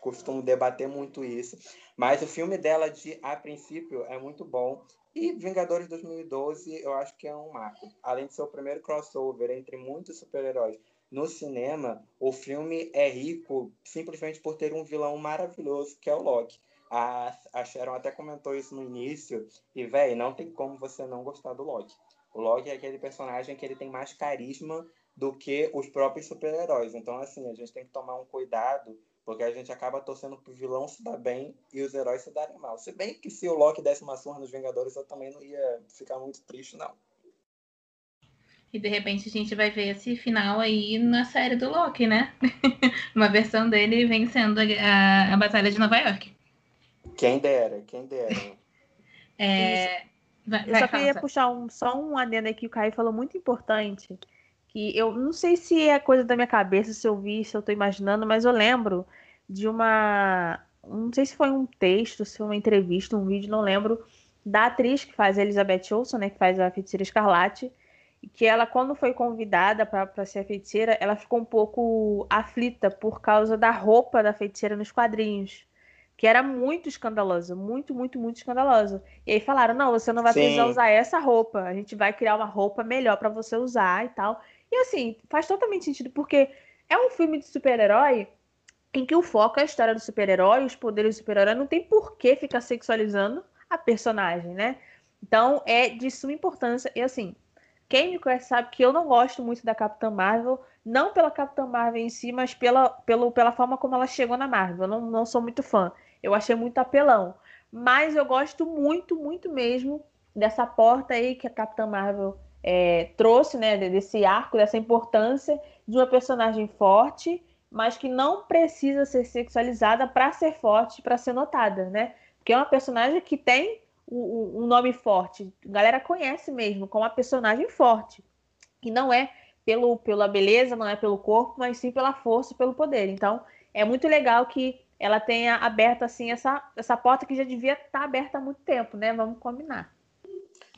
costumo debater muito isso. Mas o filme dela, de a princípio, é muito bom. E Vingadores 2012, eu acho que é um marco. Além de ser o primeiro crossover entre muitos super-heróis no cinema, o filme é rico simplesmente por ter um vilão maravilhoso, que é o Loki. A, a Sharon até comentou isso no início. E, velho, não tem como você não gostar do Loki. O Loki é aquele personagem que ele tem mais carisma do que os próprios super-heróis. Então, assim, a gente tem que tomar um cuidado Porque a gente acaba torcendo pro vilão se dar bem e os heróis se darem mal. Se bem que se o Loki desse uma surra nos Vingadores, eu também não ia ficar muito triste, não. E de repente a gente vai ver esse final aí na série do Loki, né? uma versão dele vencendo a, a, a Batalha de Nova York. Quem dera, quem dera. É... Vai, eu só queria puxar um, só um adendo aqui que o Caio falou muito importante. Que eu não sei se é coisa da minha cabeça, se eu vi, se eu tô imaginando, mas eu lembro de uma. Não sei se foi um texto, se foi uma entrevista, um vídeo, não lembro, da atriz que faz a Elizabeth Olsen, né? Que faz a feiticeira escarlate. Que ela, quando foi convidada para ser a feiticeira, ela ficou um pouco aflita por causa da roupa da feiticeira nos quadrinhos que era muito escandalosa, muito, muito, muito escandalosa. E aí falaram: não, você não vai Sim. precisar usar essa roupa, a gente vai criar uma roupa melhor para você usar e tal. E assim, faz totalmente sentido, porque é um filme de super-herói em que o foco é a história do super-herói, os poderes do super-herói, não tem por que ficar sexualizando a personagem, né? Então é de suma importância. E assim, quem me conhece sabe que eu não gosto muito da Capitã Marvel, não pela Capitã Marvel em si, mas pela, pelo, pela forma como ela chegou na Marvel. Eu não, não sou muito fã. Eu achei muito apelão. Mas eu gosto muito, muito mesmo dessa porta aí que a Capitã Marvel é, trouxe, né? Desse arco, dessa importância de uma personagem forte, mas que não precisa ser sexualizada para ser forte, para ser notada, né? Porque é uma personagem que tem um nome forte. A galera conhece mesmo como uma personagem forte. E não é pelo, pela beleza, não é pelo corpo, mas sim pela força pelo poder. Então, é muito legal que ela tenha aberto assim essa, essa porta que já devia estar tá aberta há muito tempo, né? Vamos combinar.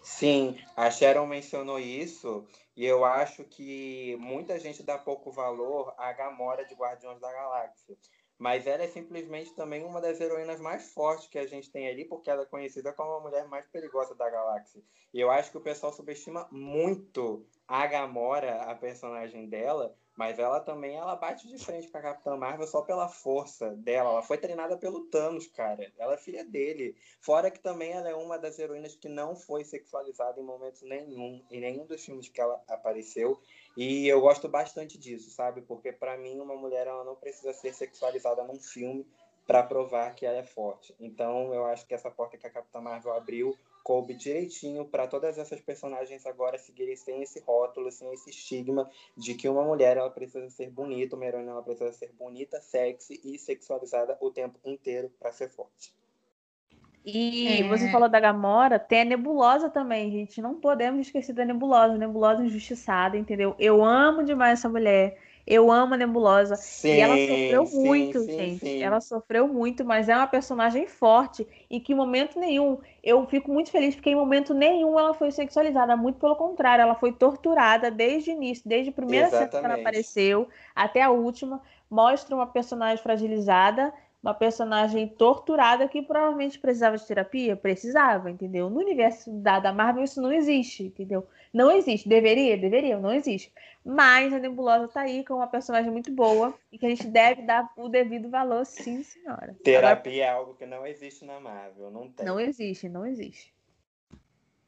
Sim, a Sharon mencionou isso e eu acho que muita gente dá pouco valor à Gamora de Guardiões da Galáxia. Mas ela é simplesmente também uma das heroínas mais fortes que a gente tem ali, porque ela é conhecida como a mulher mais perigosa da galáxia. E eu acho que o pessoal subestima muito a Gamora, a personagem dela, mas ela também ela bate de frente com a Capitã Marvel só pela força dela. Ela foi treinada pelo Thanos, cara. Ela é filha dele. Fora que também ela é uma das heroínas que não foi sexualizada em momento nenhum, em nenhum dos filmes que ela apareceu. E eu gosto bastante disso, sabe? Porque para mim uma mulher ela não precisa ser sexualizada num filme para provar que ela é forte. Então eu acho que essa porta que a Capitã Marvel abriu coube direitinho para todas essas personagens agora seguirem sem esse rótulo, sem esse estigma de que uma mulher ela precisa ser bonita, uma heroína ela precisa ser bonita, sexy e sexualizada o tempo inteiro para ser forte. E é... você falou da Gamora, tem a Nebulosa também, gente. Não podemos esquecer da Nebulosa, Nebulosa injustiçada, entendeu? Eu amo demais essa mulher. Eu amo a Nebulosa. Sim, e ela sofreu sim, muito, sim, gente. Ela sofreu muito, mas é uma personagem forte. E que em momento nenhum, eu fico muito feliz, porque em momento nenhum ela foi sexualizada. Muito pelo contrário, ela foi torturada desde o início, desde a primeira cena que ela apareceu até a última. Mostra uma personagem fragilizada uma personagem torturada que provavelmente precisava de terapia? Precisava, entendeu? No universo da, da Marvel isso não existe, entendeu? Não existe. Deveria? Deveria, não existe. Mas a Nebulosa tá aí com uma personagem muito boa e que a gente deve dar o devido valor, sim, senhora. Terapia Agora, é algo que não existe na Marvel, não tem. Não existe, não existe.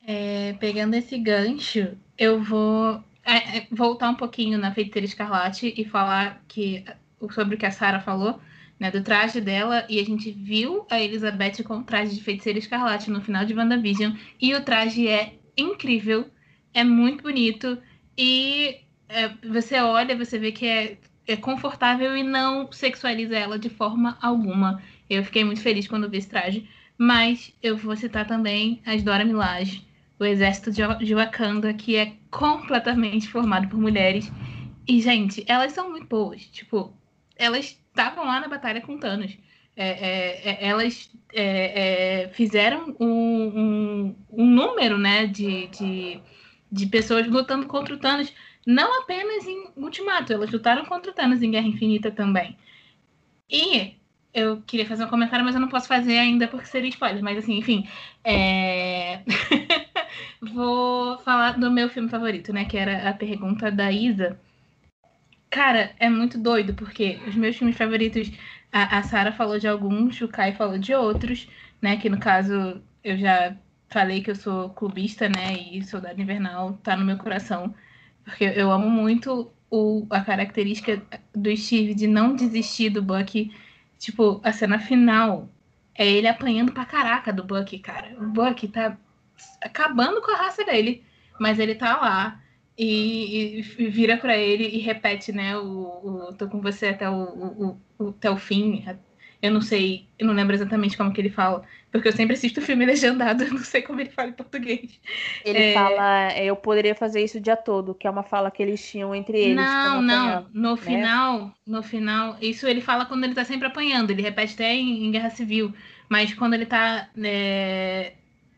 É, pegando esse gancho, eu vou é, é voltar um pouquinho na Feiticeira Escarlate e falar que, sobre o que a Sarah falou né, do traje dela, e a gente viu a Elizabeth com o traje de feiticeira escarlate no final de WandaVision, e o traje é incrível, é muito bonito, e é, você olha, você vê que é, é confortável e não sexualiza ela de forma alguma. Eu fiquei muito feliz quando vi esse traje, mas eu vou citar também as Dora Milaje, o exército de Wakanda, que é completamente formado por mulheres. E, gente, elas são muito boas. Tipo, elas estavam lá na batalha com Thanos. É, é, é elas é, é, fizeram um, um, um, número né, de, de, de pessoas lutando contra o Thanos, não apenas em Ultimato, elas lutaram contra o Thanos em Guerra Infinita também. E eu queria fazer um comentário, mas eu não posso fazer ainda porque seria spoiler. Mas assim, enfim. É... Vou falar do meu filme favorito, né? Que era a pergunta da Isa. Cara, é muito doido, porque os meus filmes favoritos, a, a Sara falou de alguns, o Kai falou de outros, né? Que no caso eu já falei que eu sou clubista, né? E Soldado Invernal tá no meu coração. Porque eu amo muito o, a característica do Steve de não desistir do Bucky tipo, a cena final é ele apanhando pra caraca do Buck, cara. O Buck tá acabando com a raça dele, mas ele tá lá e, e vira para ele e repete, né? O, o, tô com você até o, o, até o fim. Eu não sei, eu não lembro exatamente como que ele fala, porque eu sempre assisto o filme legendado, eu não sei como ele fala em português. Ele é... fala, eu poderia fazer isso o dia todo, que é uma fala que eles tinham entre eles. Não, não, no né? final, no final, isso ele fala quando ele tá sempre apanhando, ele repete até em, em Guerra Civil, mas quando ele tá é,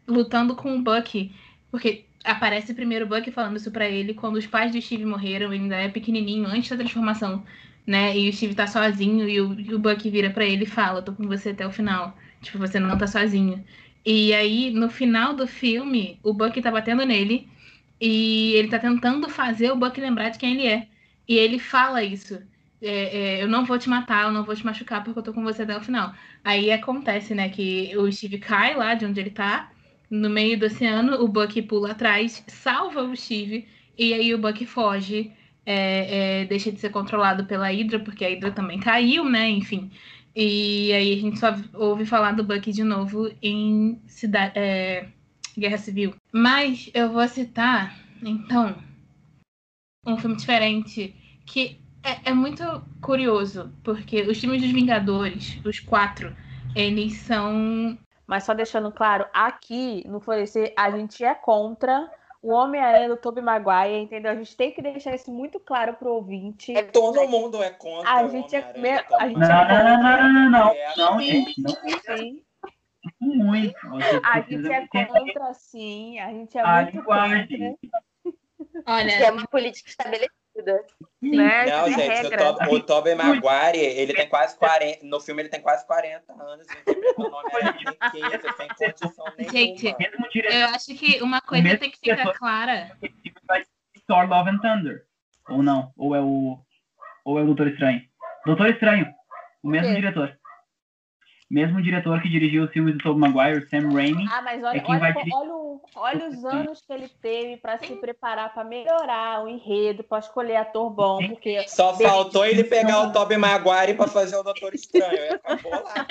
lutando com o Bucky, porque aparece primeiro o Buck falando isso para ele quando os pais do Steve morreram, ele ainda é pequenininho, antes da transformação, né? E o Steve tá sozinho e o, o Buck vira para ele e fala: "Tô com você até o final". Tipo, você não tá sozinho. E aí, no final do filme, o Buck tá batendo nele e ele tá tentando fazer o Buck lembrar de quem ele é. E ele fala isso. É, é, eu não vou te matar, eu não vou te machucar porque eu tô com você até o final. Aí acontece, né, que o Steve cai lá de onde ele tá no meio do oceano, o Buck pula atrás, salva o Steve, e aí o Buck foge, é, é, deixa de ser controlado pela Hydra, porque a Hydra também caiu, né? Enfim. E aí a gente só ouve falar do Buck de novo em é, Guerra Civil. Mas eu vou citar, então, um filme diferente que é, é muito curioso, porque os filmes dos Vingadores, os quatro, eles são mas só deixando claro, aqui no Florescer a gente é contra o Homem-Aranha do Tobey Maguire, entendeu? A gente tem que deixar isso muito claro pro ouvinte. É, todo mundo é contra a gente é, me... a gente não, é não, não, não, não, não, não, gente, não. Sim. Muito. A gente é contra, sim. A gente é a muito linguagem. contra. Olha, é uma política estabelecida. Né? Não, é gente, o, to o Tobey Maguire, ele tem quase 40. No filme ele tem quase 40 anos. O nome é 15, sem condição nenhuma. Gente, eu acho que uma coisa tem que ficar clara. Thor Love and Thunder. Ou não? Ou é o. Ou é o Doutor Estranho? Doutor Estranho. O mesmo diretor. Mesmo diretor que dirigiu os filmes do Tobey Maguire, Sam Raimi. Ah, mas olha, é quem olha, vai dirigir... olha, olha os anos que ele teve para se preparar para melhorar o enredo, para escolher ator bom. Porque Só faltou ele pegar o Tobey Maguire para fazer o Doutor Estranho. Acabou lá.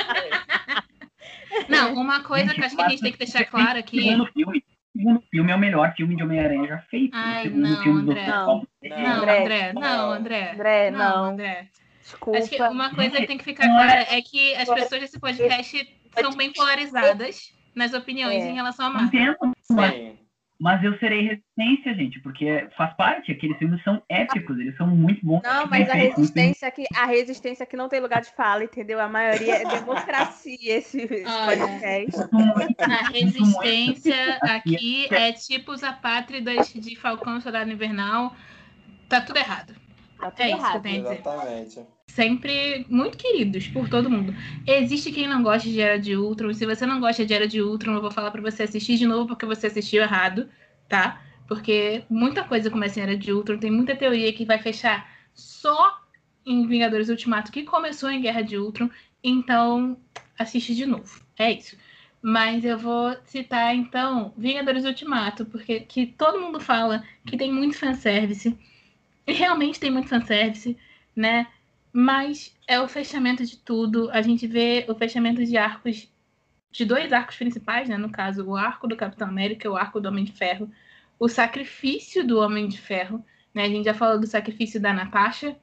Não, uma coisa que acho que a gente tem que deixar claro aqui. Segundo filme, segundo filme é o melhor filme de Homem-Aranha já feito. Ai, não, André. Não, não, André. Não, André. André, não. André. Desculpa. Acho que uma coisa que tem que ficar clara é que as pessoas desse podcast são bem polarizadas nas opiniões é. em relação a Marvel. Entendo, mas, mas eu serei resistência, gente, porque faz parte, aqueles filmes são épicos, eles são muito bons. Não, mas a resistência aqui, a resistência aqui não tem lugar de fala, entendeu? A maioria é democracia esse podcast. A resistência aqui é tipo os apátridas de Falcão Soldado Invernal. Tá tudo errado. Tá tudo é errado. isso que eu tenho a dizer. Exatamente sempre muito queridos por todo mundo. Existe quem não gosta de Era de Ultron. Se você não gosta de Era de Ultron, eu vou falar para você assistir de novo porque você assistiu errado, tá? Porque muita coisa começa em Era de Ultron. Tem muita teoria que vai fechar só em Vingadores Ultimato, que começou em Guerra de Ultron. Então, assiste de novo. É isso. Mas eu vou citar, então, Vingadores Ultimato, porque que todo mundo fala que tem muito fanservice. E realmente tem muito fanservice, né? Mas é o fechamento de tudo. A gente vê o fechamento de arcos, de dois arcos principais, né? No caso, o arco do Capitão América e o arco do Homem de Ferro. O sacrifício do Homem de Ferro. Né? A gente já falou do sacrifício da Natasha.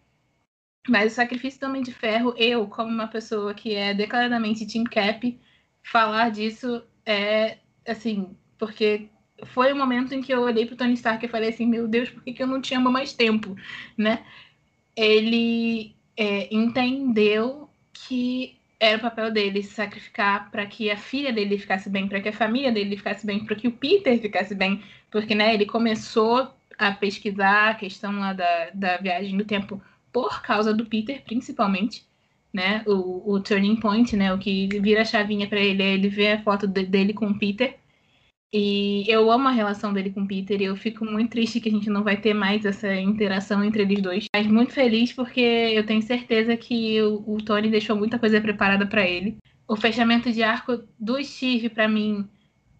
Mas o sacrifício do Homem de Ferro, eu, como uma pessoa que é declaradamente Team Cap, falar disso é assim, porque foi o momento em que eu olhei pro Tony Stark e falei assim, meu Deus, por que, que eu não te amo mais tempo, né? Ele é, entendeu que era o papel dele se sacrificar para que a filha dele ficasse bem, para que a família dele ficasse bem, para que o Peter ficasse bem, porque né, ele começou a pesquisar a questão lá da, da viagem do tempo por causa do Peter, principalmente, né? O, o turning point, né? O que vira a chavinha para ele é ele ver a foto de, dele com o Peter e eu amo a relação dele com o Peter e eu fico muito triste que a gente não vai ter mais essa interação entre eles dois. Mas muito feliz porque eu tenho certeza que o, o Tony deixou muita coisa preparada para ele. O fechamento de arco do Steve, para mim,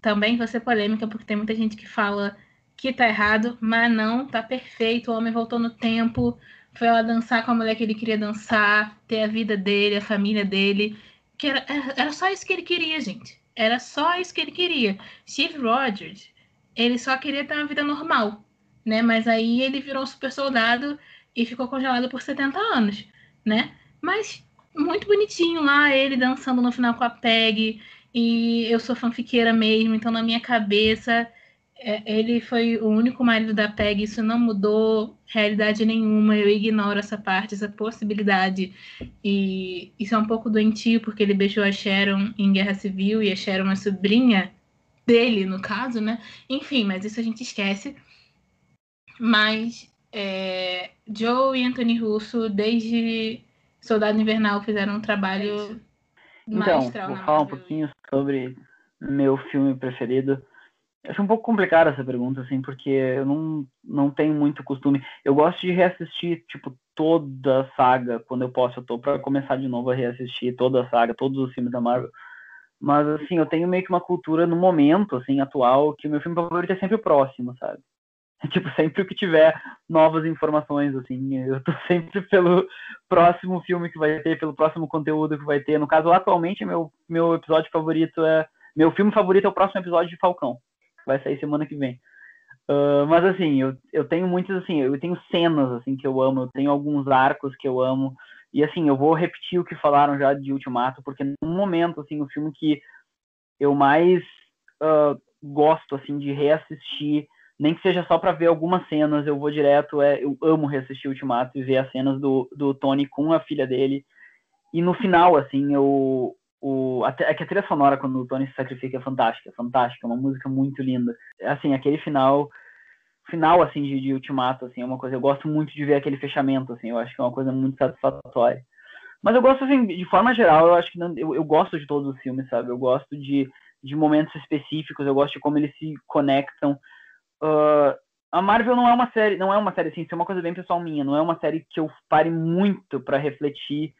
também vai ser polêmica, porque tem muita gente que fala que tá errado, mas não, tá perfeito. O homem voltou no tempo, foi ela dançar com a mulher que ele queria dançar, ter a vida dele, a família dele. Que era, era só isso que ele queria, gente. Era só isso que ele queria. Steve Rogers, ele só queria ter uma vida normal, né? Mas aí ele virou super soldado e ficou congelado por 70 anos, né? Mas muito bonitinho lá, ele dançando no final com a Peg. E eu sou fanfiqueira mesmo, então na minha cabeça ele foi o único marido da Peg, isso não mudou realidade nenhuma, eu ignoro essa parte, essa possibilidade. E isso é um pouco doentio, porque ele beijou a Sharon em Guerra Civil e a Sharon é sobrinha dele, no caso, né? Enfim, mas isso a gente esquece. Mas é, Joe e Anthony Russo, desde Soldado Invernal, fizeram um trabalho então, vou falar um pouquinho sobre meu filme preferido. Acho um pouco complicada essa pergunta, assim, porque eu não, não tenho muito costume. Eu gosto de reassistir, tipo, toda a saga quando eu posso. Eu tô pra começar de novo a reassistir toda a saga, todos os filmes da Marvel. Mas, assim, eu tenho meio que uma cultura no momento, assim, atual, que o meu filme favorito é sempre o próximo, sabe? Tipo, sempre que tiver novas informações, assim, eu tô sempre pelo próximo filme que vai ter, pelo próximo conteúdo que vai ter. No caso, atualmente, meu, meu episódio favorito é. Meu filme favorito é o próximo episódio de Falcão vai sair semana que vem. Uh, mas assim, eu, eu tenho muitas assim, eu tenho cenas assim que eu amo, eu tenho alguns arcos que eu amo. E assim, eu vou repetir o que falaram já de Ultimato, porque no momento assim, o filme que eu mais uh, gosto assim de reassistir, nem que seja só para ver algumas cenas, eu vou direto, é, eu amo reassistir Ultimato e ver as cenas do, do Tony com a filha dele. E no final, assim, eu, o, a, é que a trilha sonora, quando o Tony se sacrifica, é fantástica, fantástica, é uma música muito linda. Assim, aquele final, final, assim, de, de Ultimato, assim, é uma coisa, eu gosto muito de ver aquele fechamento, assim, eu acho que é uma coisa muito satisfatória. Mas eu gosto, assim, de forma geral, eu acho que não, eu, eu gosto de todos os filmes, sabe? Eu gosto de, de momentos específicos, eu gosto de como eles se conectam. Uh, a Marvel não é uma série, não é uma série assim, isso é uma coisa bem pessoal minha, não é uma série que eu pare muito para refletir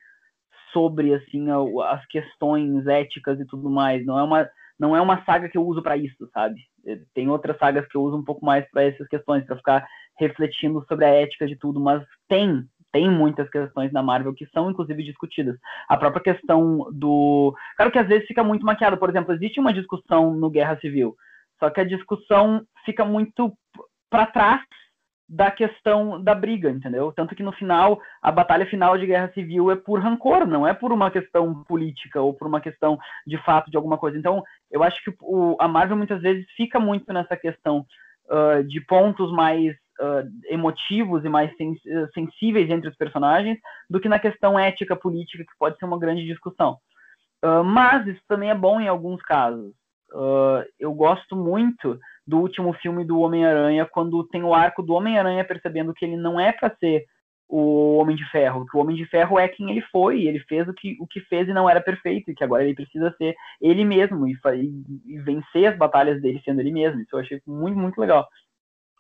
sobre assim as questões éticas e tudo mais. Não é uma não é uma saga que eu uso para isso, sabe? É, tem outras sagas que eu uso um pouco mais para essas questões, para ficar refletindo sobre a ética de tudo, mas tem tem muitas questões na Marvel que são inclusive discutidas. A própria questão do, claro que às vezes fica muito maquiado. Por exemplo, existe uma discussão no Guerra Civil, só que a discussão fica muito para trás da questão da briga, entendeu? Tanto que no final, a batalha final de guerra civil é por rancor, não é por uma questão política ou por uma questão de fato de alguma coisa. Então, eu acho que o, a Marvel muitas vezes fica muito nessa questão uh, de pontos mais uh, emotivos e mais sens sensíveis entre os personagens do que na questão ética política, que pode ser uma grande discussão. Uh, mas isso também é bom em alguns casos. eu gosto muito do último filme do Homem-Aranha, quando tem o arco do Homem-Aranha percebendo que ele não é para ser o Homem de Ferro, que o Homem de Ferro é quem ele foi, ele fez o que, o que fez e não era perfeito, e que agora ele precisa ser ele mesmo e, e, vencer as batalhas dele sendo ele mesmo. Isso eu achei muito, muito legal.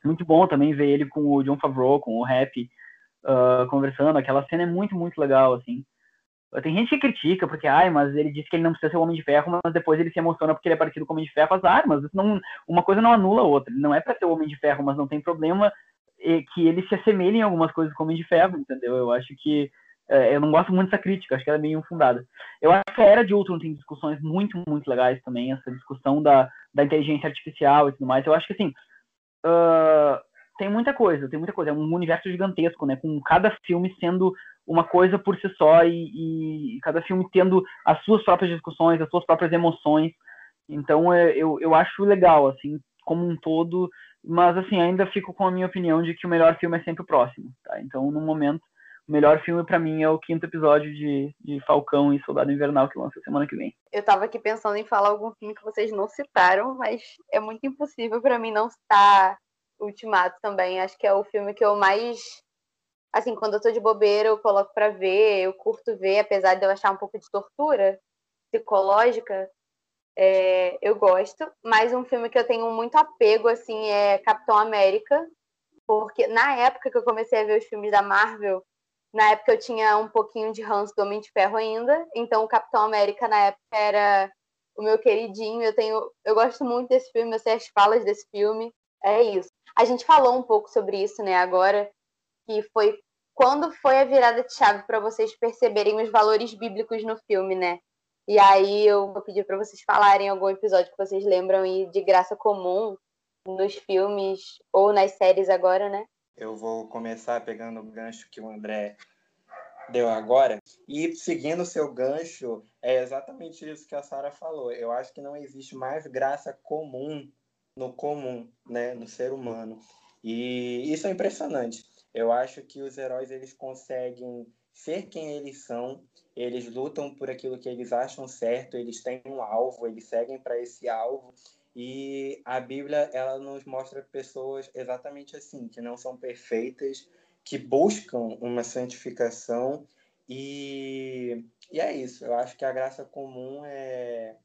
Muito bom também ver ele com o John Favreau, com o Happy, uh, conversando. Aquela cena é muito, muito legal, assim. Tem gente que critica, porque, ai, mas ele disse que ele não precisa ser o Homem de Ferro, mas depois ele se emociona porque ele é parecido com o Homem de Ferro. As armas, não, uma coisa não anula a outra. Não é para ser o Homem de Ferro, mas não tem problema que ele se assemelhe em algumas coisas com o Homem de Ferro, entendeu? Eu acho que. É, eu não gosto muito dessa crítica, acho que ela é meio infundada. Eu acho que a Era de Ultron tem discussões muito, muito legais também, essa discussão da, da inteligência artificial e tudo mais. Eu acho que, assim, uh, tem muita coisa, tem muita coisa. É um universo gigantesco, né? Com cada filme sendo uma coisa por si só e, e, cada filme tendo as suas próprias discussões, as suas próprias emoções. Então é, eu, eu acho legal, assim, como um todo, mas assim, ainda fico com a minha opinião de que o melhor filme é sempre o próximo, tá? Então, no momento, o melhor filme para mim é o quinto episódio de, de Falcão e Soldado Invernal que lança semana que vem. Eu tava aqui pensando em falar algum filme que vocês não citaram, mas é muito impossível para mim não citar Ultimato também. Acho que é o filme que eu mais assim, quando eu tô de bobeira, eu coloco para ver, eu curto ver, apesar de eu achar um pouco de tortura psicológica, é, eu gosto. Mas um filme que eu tenho muito apego, assim, é Capitão América, porque na época que eu comecei a ver os filmes da Marvel, na época eu tinha um pouquinho de ranço do Homem de Ferro ainda, então o Capitão América na época era o meu queridinho, eu tenho, eu gosto muito desse filme, eu sei as falas desse filme, é isso. A gente falou um pouco sobre isso, né, agora, que foi quando foi a virada de chave para vocês perceberem os valores bíblicos no filme, né? E aí eu vou pedir para vocês falarem algum episódio que vocês lembram e de graça comum nos filmes ou nas séries agora, né? Eu vou começar pegando o gancho que o André deu agora. E seguindo o seu gancho, é exatamente isso que a Sara falou. Eu acho que não existe mais graça comum no comum, né, no ser humano. E isso é impressionante. Eu acho que os heróis eles conseguem ser quem eles são, eles lutam por aquilo que eles acham certo, eles têm um alvo, eles seguem para esse alvo. E a Bíblia ela nos mostra pessoas exatamente assim, que não são perfeitas, que buscam uma santificação e, e é isso. Eu acho que a graça comum é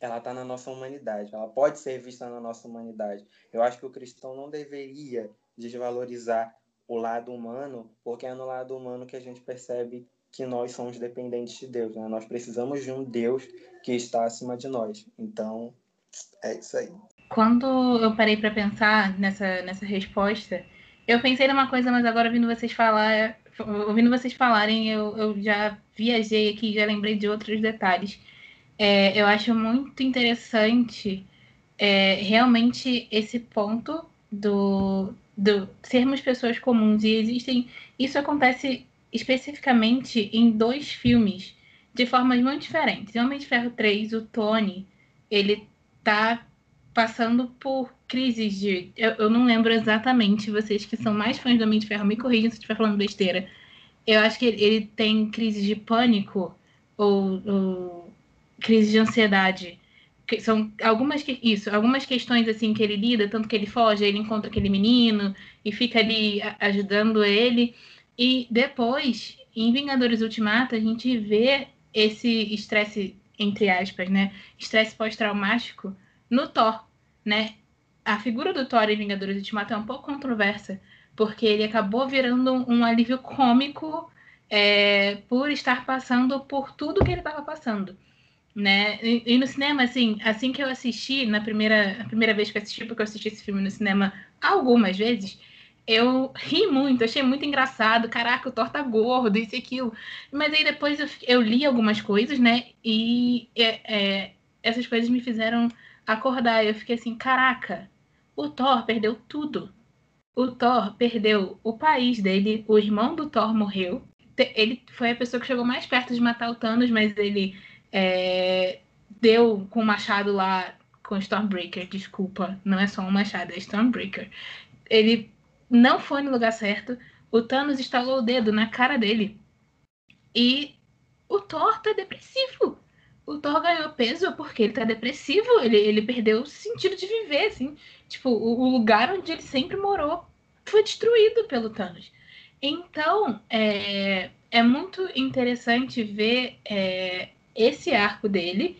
ela está na nossa humanidade, ela pode ser vista na nossa humanidade. Eu acho que o cristão não deveria desvalorizar o lado humano, porque é no lado humano que a gente percebe que nós somos dependentes de Deus. Né? Nós precisamos de um Deus que está acima de nós. Então, é isso aí. Quando eu parei para pensar nessa, nessa resposta, eu pensei numa coisa, mas agora ouvindo vocês falar, ouvindo vocês falarem, eu, eu já viajei aqui, já lembrei de outros detalhes. É, eu acho muito interessante é, realmente esse ponto do, do sermos pessoas comuns e existem. Isso acontece especificamente em dois filmes de formas muito diferentes. Em Homem de Ferro 3, o Tony, ele tá passando por crises de. Eu, eu, não lembro exatamente, vocês que são mais fãs do Homem de Ferro, me corrijam se eu estiver falando besteira. Eu acho que ele, tem crise de pânico ou, ou crise de ansiedade. São algumas que, isso, algumas questões assim que ele lida, tanto que ele foge, ele encontra aquele menino e fica ali ajudando ele. E depois, em Vingadores Ultimato, a gente vê esse estresse, entre aspas, né? Estresse pós-traumático no Thor né? A figura do Thor em Vingadores Ultimato é um pouco controversa, porque ele acabou virando um alívio cômico é, por estar passando por tudo que ele estava passando. Né? E, e, no cinema, assim, assim que eu assisti, na primeira, primeira vez que eu assisti, porque eu assisti esse filme no cinema algumas vezes, eu ri muito, achei muito engraçado. Caraca, o Thor tá gordo, isso e aquilo. Mas aí depois eu, eu li algumas coisas, né? E é, é, essas coisas me fizeram acordar. Eu fiquei assim, caraca, o Thor perdeu tudo. O Thor perdeu o país dele, o irmão do Thor morreu. Ele foi a pessoa que chegou mais perto de matar o Thanos, mas ele é, deu com o machado lá com Stormbreaker, desculpa, não é só um machado, é Stormbreaker. Ele não foi no lugar certo. O Thanos estalou o dedo na cara dele. E o Thor tá depressivo o Thor ganhou peso porque ele tá depressivo, ele, ele perdeu o sentido de viver, assim. Tipo, o, o lugar onde ele sempre morou foi destruído pelo Thanos. Então, é, é muito interessante ver é, esse arco dele.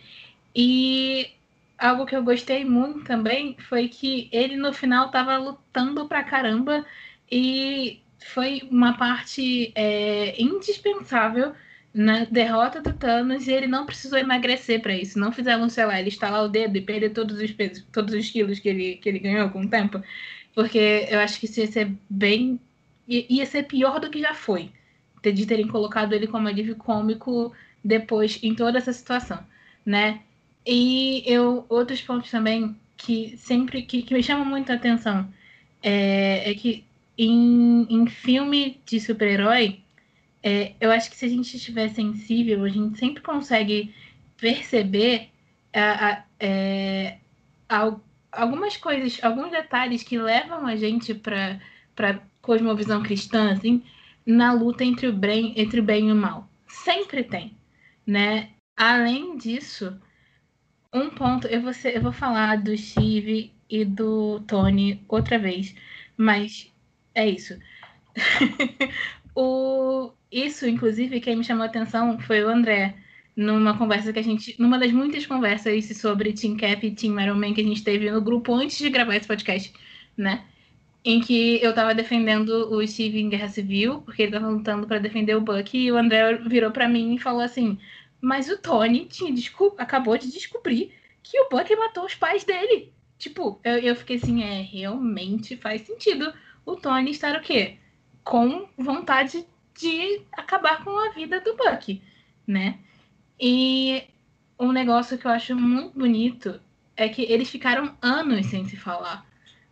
E algo que eu gostei muito também foi que ele no final tava lutando pra caramba e foi uma parte é, indispensável na derrota do Thanos e ele não precisou emagrecer para isso. Não fizeram, sei lá, ele estalar o dedo e perder todos os pesos, todos os quilos que ele, que ele ganhou com o tempo. Porque eu acho que isso ia ser bem. ia ser pior do que já foi. De terem colocado ele como alívio cômico depois em toda essa situação, né? E eu outros pontos também que sempre que, que me chamam muito a atenção é, é que em, em filme de super-herói é, eu acho que se a gente estiver sensível, a gente sempre consegue perceber a, a, é, algumas coisas, alguns detalhes que levam a gente para para cosmovisão cristã, assim, na luta entre o bem, entre o bem e o mal. Sempre tem, né? Além disso, um ponto, eu vou, ser, eu vou falar do Steve e do Tony outra vez, mas é isso. o, isso, inclusive, quem me chamou a atenção foi o André, numa conversa que a gente. numa das muitas conversas sobre Team Cap e Team Iron Man que a gente teve no grupo antes de gravar esse podcast, né? Em que eu tava defendendo o Steve em Guerra Civil, porque ele tava lutando para defender o Buck, e o André virou para mim e falou assim: Mas o Tony tinha acabou de descobrir que o Buck matou os pais dele. Tipo, eu, eu fiquei assim, é, realmente faz sentido o Tony estar o quê? com vontade de acabar com a vida do Buck, né? E um negócio que eu acho muito bonito é que eles ficaram anos sem se falar.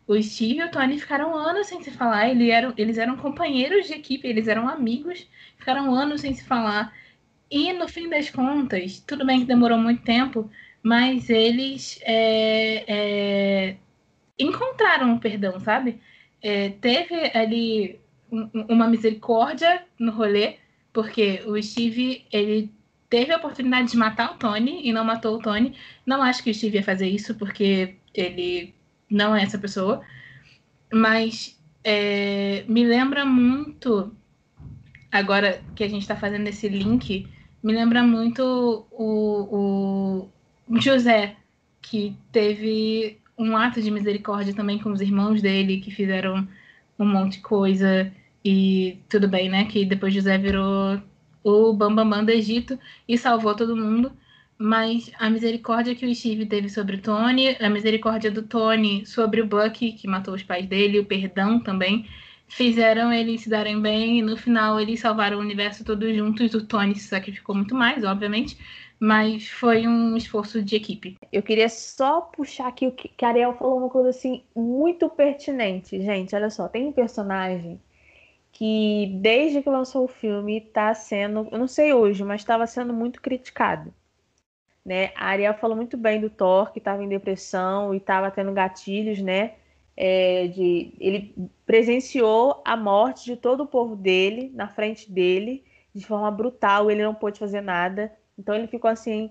O Steve e o Tony ficaram anos sem se falar. Eles eram, companheiros de equipe, eles eram amigos, ficaram anos sem se falar. E no fim das contas, tudo bem que demorou muito tempo, mas eles é, é, encontraram o perdão, sabe? É, teve ali um, uma misericórdia no rolê, porque o Steve ele teve a oportunidade de matar o Tony e não matou o Tony. Não acho que o Steve ia fazer isso, porque ele não é essa pessoa. Mas é, me lembra muito, agora que a gente está fazendo esse link, me lembra muito o, o José, que teve um ato de misericórdia também com os irmãos dele, que fizeram um monte de coisa. E tudo bem, né? Que depois José virou o Bambambam Bam Bam do Egito e salvou todo mundo. Mas a misericórdia que o Steve teve sobre o Tony, a misericórdia do Tony sobre o Bucky, que matou os pais dele, o perdão também, fizeram eles se darem bem e no final eles salvaram o universo todos juntos. O Tony se sacrificou muito mais, obviamente, mas foi um esforço de equipe. Eu queria só puxar aqui o que a Ariel falou uma coisa assim muito pertinente. Gente, olha só, tem um personagem que desde que lançou o filme está sendo, eu não sei hoje, mas estava sendo muito criticado. Né? A Ariel falou muito bem do Thor, que estava em depressão e estava tendo gatilhos, né? É, de, ele presenciou a morte de todo o povo dele na frente dele de forma brutal, ele não pôde fazer nada. Então ele ficou assim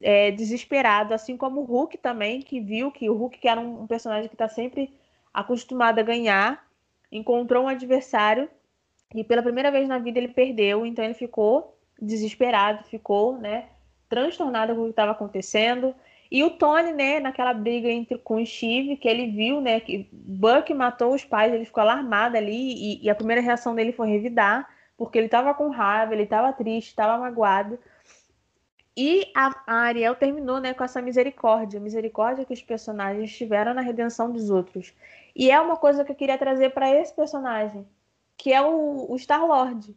é, desesperado, assim como o Hulk também, que viu que o Hulk, que era um, um personagem que está sempre acostumado a ganhar, encontrou um adversário e pela primeira vez na vida ele perdeu, então ele ficou desesperado, ficou, né, transtornado com o que estava acontecendo. E o Tony, né, naquela briga entre com o Steve, que ele viu, né, que Buck matou os pais, ele ficou alarmado ali e, e a primeira reação dele foi revidar, porque ele estava com raiva, ele estava triste, estava magoado. E a, a, Ariel terminou né, com essa misericórdia, misericórdia que os personagens tiveram na redenção dos outros. E é uma coisa que eu queria trazer para esse personagem, que é o, o Star-Lord.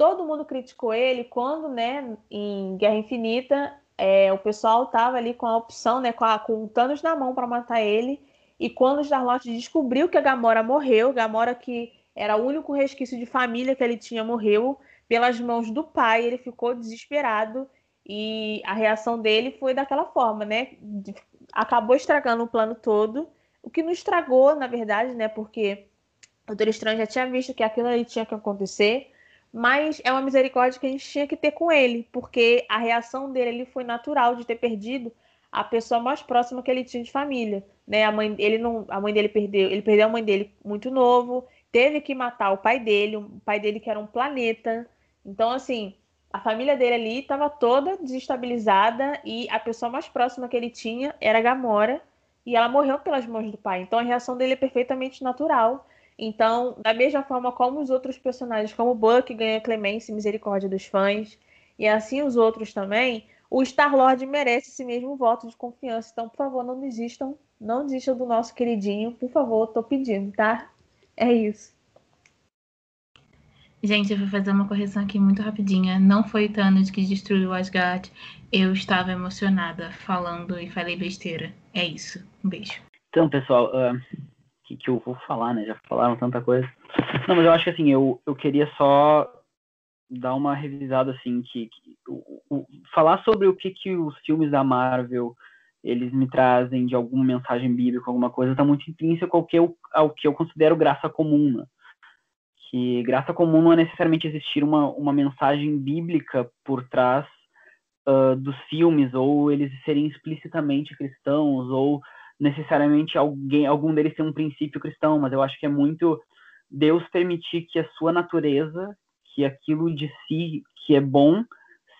Todo mundo criticou ele quando, né, em Guerra Infinita, é, o pessoal tava ali com a opção, né, com, a, com o Thanos na mão para matar ele. E quando o Star-Lord descobriu que a Gamora morreu, Gamora que era o único resquício de família que ele tinha morreu pelas mãos do pai, ele ficou desesperado e a reação dele foi daquela forma, né? Acabou estragando o plano todo o que não estragou, na verdade, né? Porque o Doutor Estranho já tinha visto que aquilo ali tinha que acontecer, mas é uma misericórdia que a gente tinha que ter com ele, porque a reação dele ali foi natural de ter perdido a pessoa mais próxima que ele tinha de família, né? A mãe, ele não, a mãe dele perdeu, ele perdeu a mãe dele muito novo, teve que matar o pai dele, o pai dele que era um planeta. Então, assim, a família dele ali estava toda desestabilizada e a pessoa mais próxima que ele tinha era Gamora, e ela morreu pelas mãos do pai. Então a reação dele é perfeitamente natural. Então, da mesma forma como os outros personagens, como o Buck ganha clemência e misericórdia dos fãs, e assim os outros também, o Star-Lord merece esse mesmo voto de confiança. Então, por favor, não desistam, não desistam do nosso queridinho, por favor, tô pedindo, tá? É isso. Gente, eu vou fazer uma correção aqui muito rapidinha. Não foi o Thanos que destruiu o Asgard. Eu estava emocionada falando e falei besteira. É isso. Um beijo. Então, pessoal, uh, que, que eu vou falar, né? Já falaram tanta coisa. Não, mas eu acho que assim, eu, eu queria só dar uma revisada, assim, que, que o, o, falar sobre o que, que os filmes da Marvel eles me trazem de alguma mensagem bíblica, alguma coisa, está muito intrínseco ao que eu, ao que eu considero graça comum, né? que graça comum não é necessariamente existir uma, uma mensagem bíblica por trás uh, dos filmes, ou eles serem explicitamente cristãos, ou necessariamente alguém, algum deles ter um princípio cristão, mas eu acho que é muito Deus permitir que a sua natureza, que aquilo de si que é bom,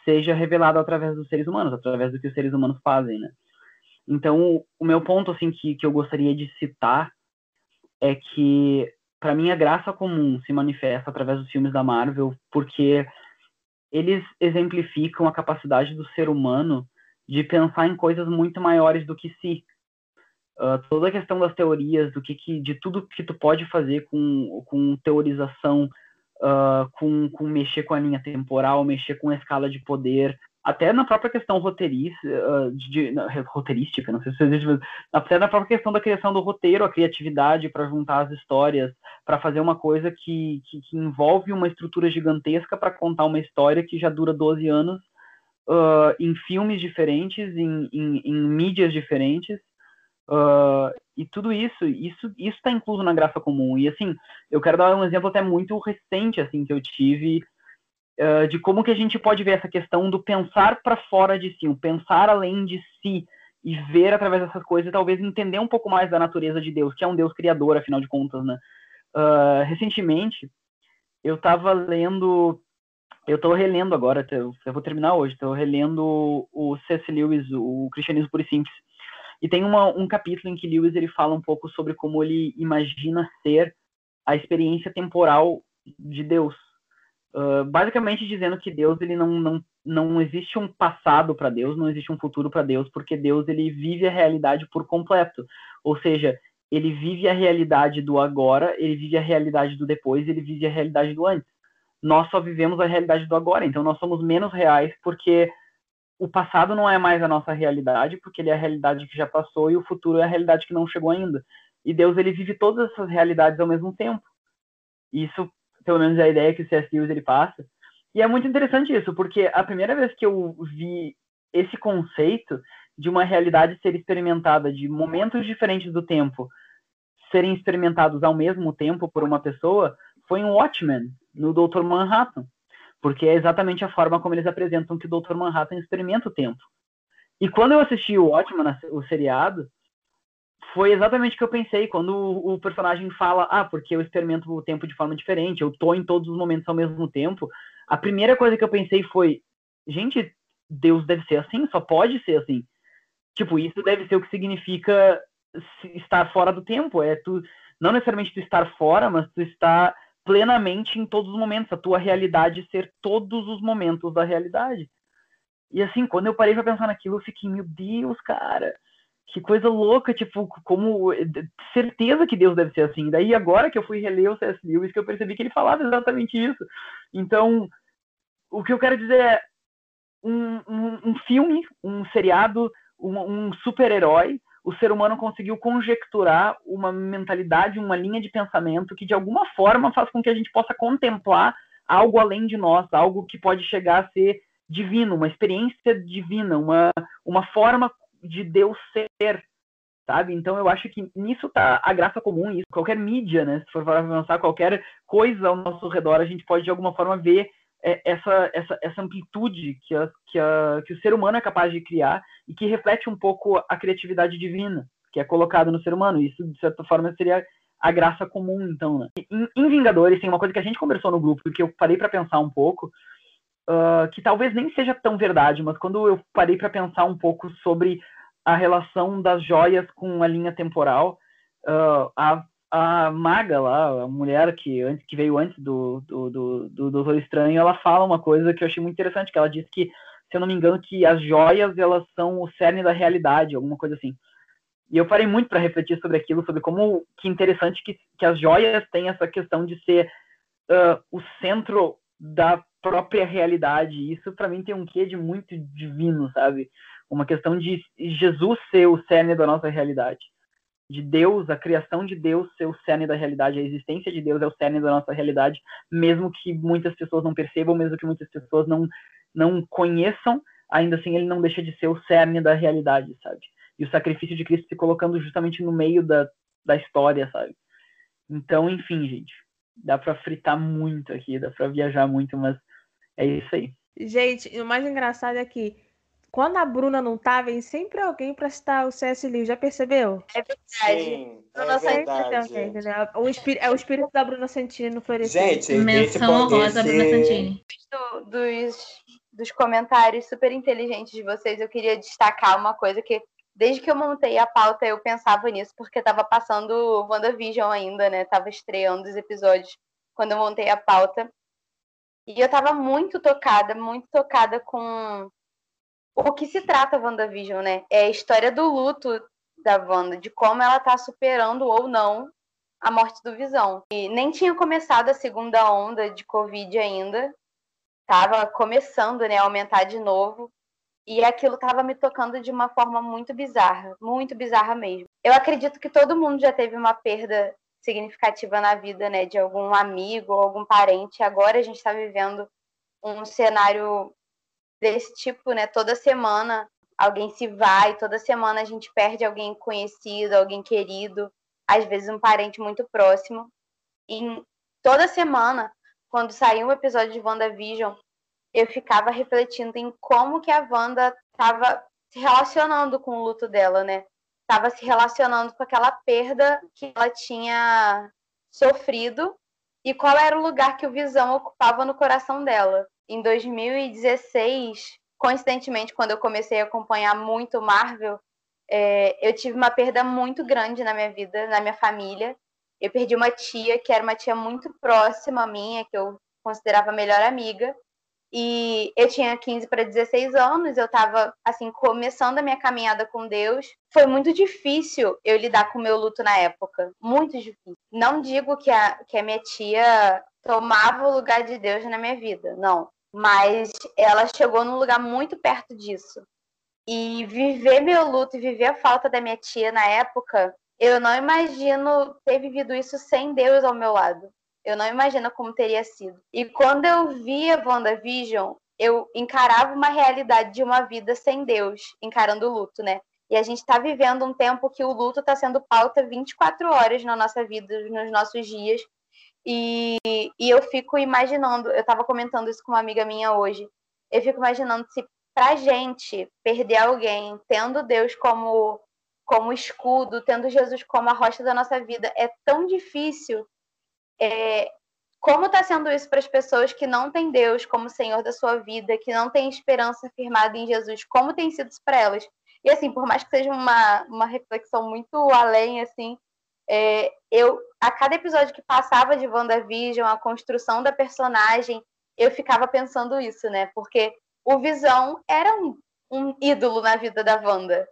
seja revelado através dos seres humanos, através do que os seres humanos fazem, né? Então, o meu ponto, assim, que, que eu gostaria de citar é que para mim a graça comum se manifesta através dos filmes da Marvel, porque eles exemplificam a capacidade do ser humano de pensar em coisas muito maiores do que si. Uh, toda a questão das teorias, do que, que, de tudo que tu pode fazer com, com teorização, uh, com, com mexer com a linha temporal, mexer com a escala de poder, até na própria questão roteirista, uh, de, na, roteirística, não sei se existe, mas até na própria questão da criação do roteiro, a criatividade para juntar as histórias, para fazer uma coisa que, que, que, envolve uma estrutura gigantesca para contar uma história que já dura 12 anos em filmes diferentes, em, em, em mídias diferentes, Uh, e tudo isso, isso isso está incluso na graça comum. E assim, eu quero dar um exemplo até muito recente assim que eu tive uh, de como que a gente pode ver essa questão do pensar para fora de si, o pensar além de si e ver através dessas coisas e talvez entender um pouco mais da natureza de Deus, que é um Deus criador, afinal de contas, né? Uh, recentemente, eu estava lendo, eu estou relendo agora, eu vou terminar hoje, estou relendo o C.S. Lewis, o Cristianismo Puro e Simples. E tem uma, um capítulo em que Lewis ele fala um pouco sobre como ele imagina ser a experiência temporal de Deus. Uh, basicamente dizendo que Deus ele não, não, não existe um passado para Deus, não existe um futuro para Deus, porque Deus ele vive a realidade por completo. Ou seja, ele vive a realidade do agora, ele vive a realidade do depois, ele vive a realidade do antes. Nós só vivemos a realidade do agora, então nós somos menos reais porque o passado não é mais a nossa realidade, porque ele é a realidade que já passou e o futuro é a realidade que não chegou ainda. E Deus ele vive todas essas realidades ao mesmo tempo. Isso, pelo menos é a ideia que o C.S. Lewis ele passa. E é muito interessante isso, porque a primeira vez que eu vi esse conceito de uma realidade ser experimentada de momentos diferentes do tempo serem experimentados ao mesmo tempo por uma pessoa foi em Watchmen, no Dr. Manhattan porque é exatamente a forma como eles apresentam que o Dr. Manhattan experimenta o tempo. E quando eu assisti o Watchmen, o seriado, foi exatamente o que eu pensei quando o, o, personagem fala, ah, porque eu experimento o tempo de forma diferente, eu tô em todos os momentos ao mesmo tempo. A primeira coisa que eu pensei foi, gente, Deus deve ser assim, só pode ser assim. Tipo, isso deve ser o que significa estar fora do tempo, é tu não necessariamente tu estar fora, mas tu estar plenamente em todos os momentos, a tua realidade ser todos os momentos da realidade. E assim, quando eu parei para pensar naquilo, eu fiquei, meu Deus, cara, que coisa louca, tipo, como certeza que Deus deve ser assim. Daí agora que eu fui reler o C.S. Lewis, que eu percebi que ele falava exatamente isso. Então, o que eu quero dizer é um, um, um filme, um seriado, um, um super-herói o ser humano conseguiu conjecturar uma mentalidade, uma linha de pensamento que de alguma forma faz com que a gente possa contemplar algo além de nós, algo que pode chegar a ser divino, uma experiência divina, uma, uma forma de Deus ser, sabe? Então eu acho que nisso tá a graça comum, isso qualquer mídia, né? Se for para pensar qualquer coisa ao nosso redor, a gente pode de alguma forma ver essa, essa, essa amplitude que, a, que, a, que o ser humano é capaz de criar e que reflete um pouco a criatividade divina que é colocada no ser humano. Isso, de certa forma, seria a graça comum, então, né? Em, em Vingadores, tem uma coisa que a gente conversou no grupo, que eu parei para pensar um pouco, uh, que talvez nem seja tão verdade, mas quando eu parei para pensar um pouco sobre a relação das joias com a linha temporal, uh, a a maga lá, a mulher que, antes, que veio antes do, do, do, do Doutor Estranho, ela fala uma coisa que eu achei muito interessante, que ela diz que, se eu não me engano, que as joias, elas são o cerne da realidade, alguma coisa assim. E eu parei muito para refletir sobre aquilo, sobre como que interessante que, que as joias têm essa questão de ser uh, o centro da própria realidade. Isso para mim tem um quê de muito divino, sabe? Uma questão de Jesus ser o cerne da nossa realidade de Deus, a criação de Deus ser o cerne da realidade, a existência de Deus é o cerne da nossa realidade, mesmo que muitas pessoas não percebam, mesmo que muitas pessoas não, não conheçam, ainda assim ele não deixa de ser o cerne da realidade, sabe? E o sacrifício de Cristo se colocando justamente no meio da, da história, sabe? Então, enfim, gente, dá para fritar muito aqui, dá para viajar muito, mas é isso aí. Gente, o mais engraçado é que quando a Bruna não tá, vem sempre alguém pra citar o CS Liu. Já percebeu? É verdade. Sim, é verdade. Alguém, o espírito, é o espírito da Bruna Santini no florescer. Gente, Menção honrosa Bruna Santini. Do, dos, dos comentários super inteligentes de vocês, eu queria destacar uma coisa que desde que eu montei a pauta eu pensava nisso, porque tava passando WandaVision ainda, né? Tava estreando os episódios quando eu montei a pauta. E eu tava muito tocada, muito tocada com o que se trata WandaVision, né? É a história do luto da Wanda, de como ela tá superando ou não a morte do Visão. E nem tinha começado a segunda onda de Covid ainda. Tava começando, né, a aumentar de novo. E aquilo tava me tocando de uma forma muito bizarra, muito bizarra mesmo. Eu acredito que todo mundo já teve uma perda significativa na vida, né, de algum amigo ou algum parente. Agora a gente está vivendo um cenário desse tipo, né? Toda semana alguém se vai, toda semana a gente perde alguém conhecido, alguém querido, às vezes um parente muito próximo. E toda semana, quando saía um episódio de WandaVision, eu ficava refletindo em como que a Wanda estava se relacionando com o luto dela, né? Estava se relacionando com aquela perda que ela tinha sofrido e qual era o lugar que o Visão ocupava no coração dela. Em 2016, coincidentemente, quando eu comecei a acompanhar muito Marvel, é, eu tive uma perda muito grande na minha vida, na minha família. Eu perdi uma tia, que era uma tia muito próxima a minha, que eu considerava a melhor amiga. E eu tinha 15 para 16 anos, eu estava assim começando a minha caminhada com Deus. Foi muito difícil eu lidar com o meu luto na época, muito difícil. Não digo que a que a minha tia tomava o lugar de Deus na minha vida, não, mas ela chegou num lugar muito perto disso. E viver meu luto e viver a falta da minha tia na época, eu não imagino ter vivido isso sem Deus ao meu lado. Eu não imagino como teria sido. E quando eu via WandaVision, eu encarava uma realidade de uma vida sem Deus, encarando o luto, né? E a gente está vivendo um tempo que o luto está sendo pauta 24 horas na nossa vida, nos nossos dias. E, e eu fico imaginando, eu estava comentando isso com uma amiga minha hoje, eu fico imaginando se pra gente perder alguém, tendo Deus como, como escudo, tendo Jesus como a rocha da nossa vida, é tão difícil é, como está sendo isso para as pessoas que não têm Deus como Senhor da sua vida, que não têm esperança firmada em Jesus? Como tem sido para elas? E assim, por mais que seja uma, uma reflexão muito além, assim, é, eu a cada episódio que passava de WandaVision, a construção da personagem, eu ficava pensando isso, né? Porque o Visão era um, um ídolo na vida da Wanda.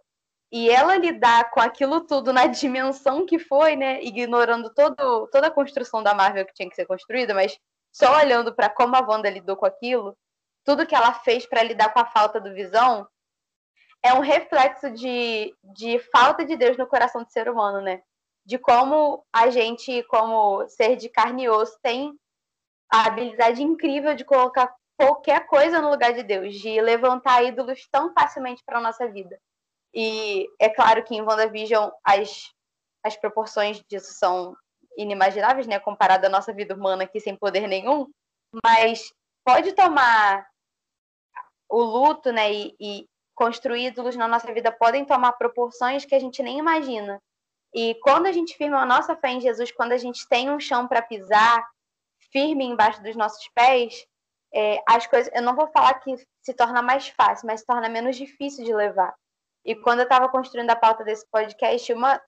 E ela lidar com aquilo tudo na dimensão que foi, né? Ignorando todo, toda a construção da Marvel que tinha que ser construída, mas só olhando para como a Wanda lidou com aquilo, tudo que ela fez para lidar com a falta do Visão é um reflexo de, de falta de Deus no coração do ser humano, né? De como a gente, como ser de carne e osso, tem a habilidade incrível de colocar qualquer coisa no lugar de Deus, de levantar ídolos tão facilmente para nossa vida. E é claro que em WandaVision as, as proporções disso são inimagináveis, né? Comparado à nossa vida humana aqui sem poder nenhum. Mas pode tomar o luto, né? E, e construir ídolos na nossa vida podem tomar proporções que a gente nem imagina. E quando a gente firma a nossa fé em Jesus, quando a gente tem um chão para pisar firme embaixo dos nossos pés, é, as coisas, eu não vou falar que se torna mais fácil, mas se torna menos difícil de levar. E quando eu estava construindo a pauta desse podcast, uma,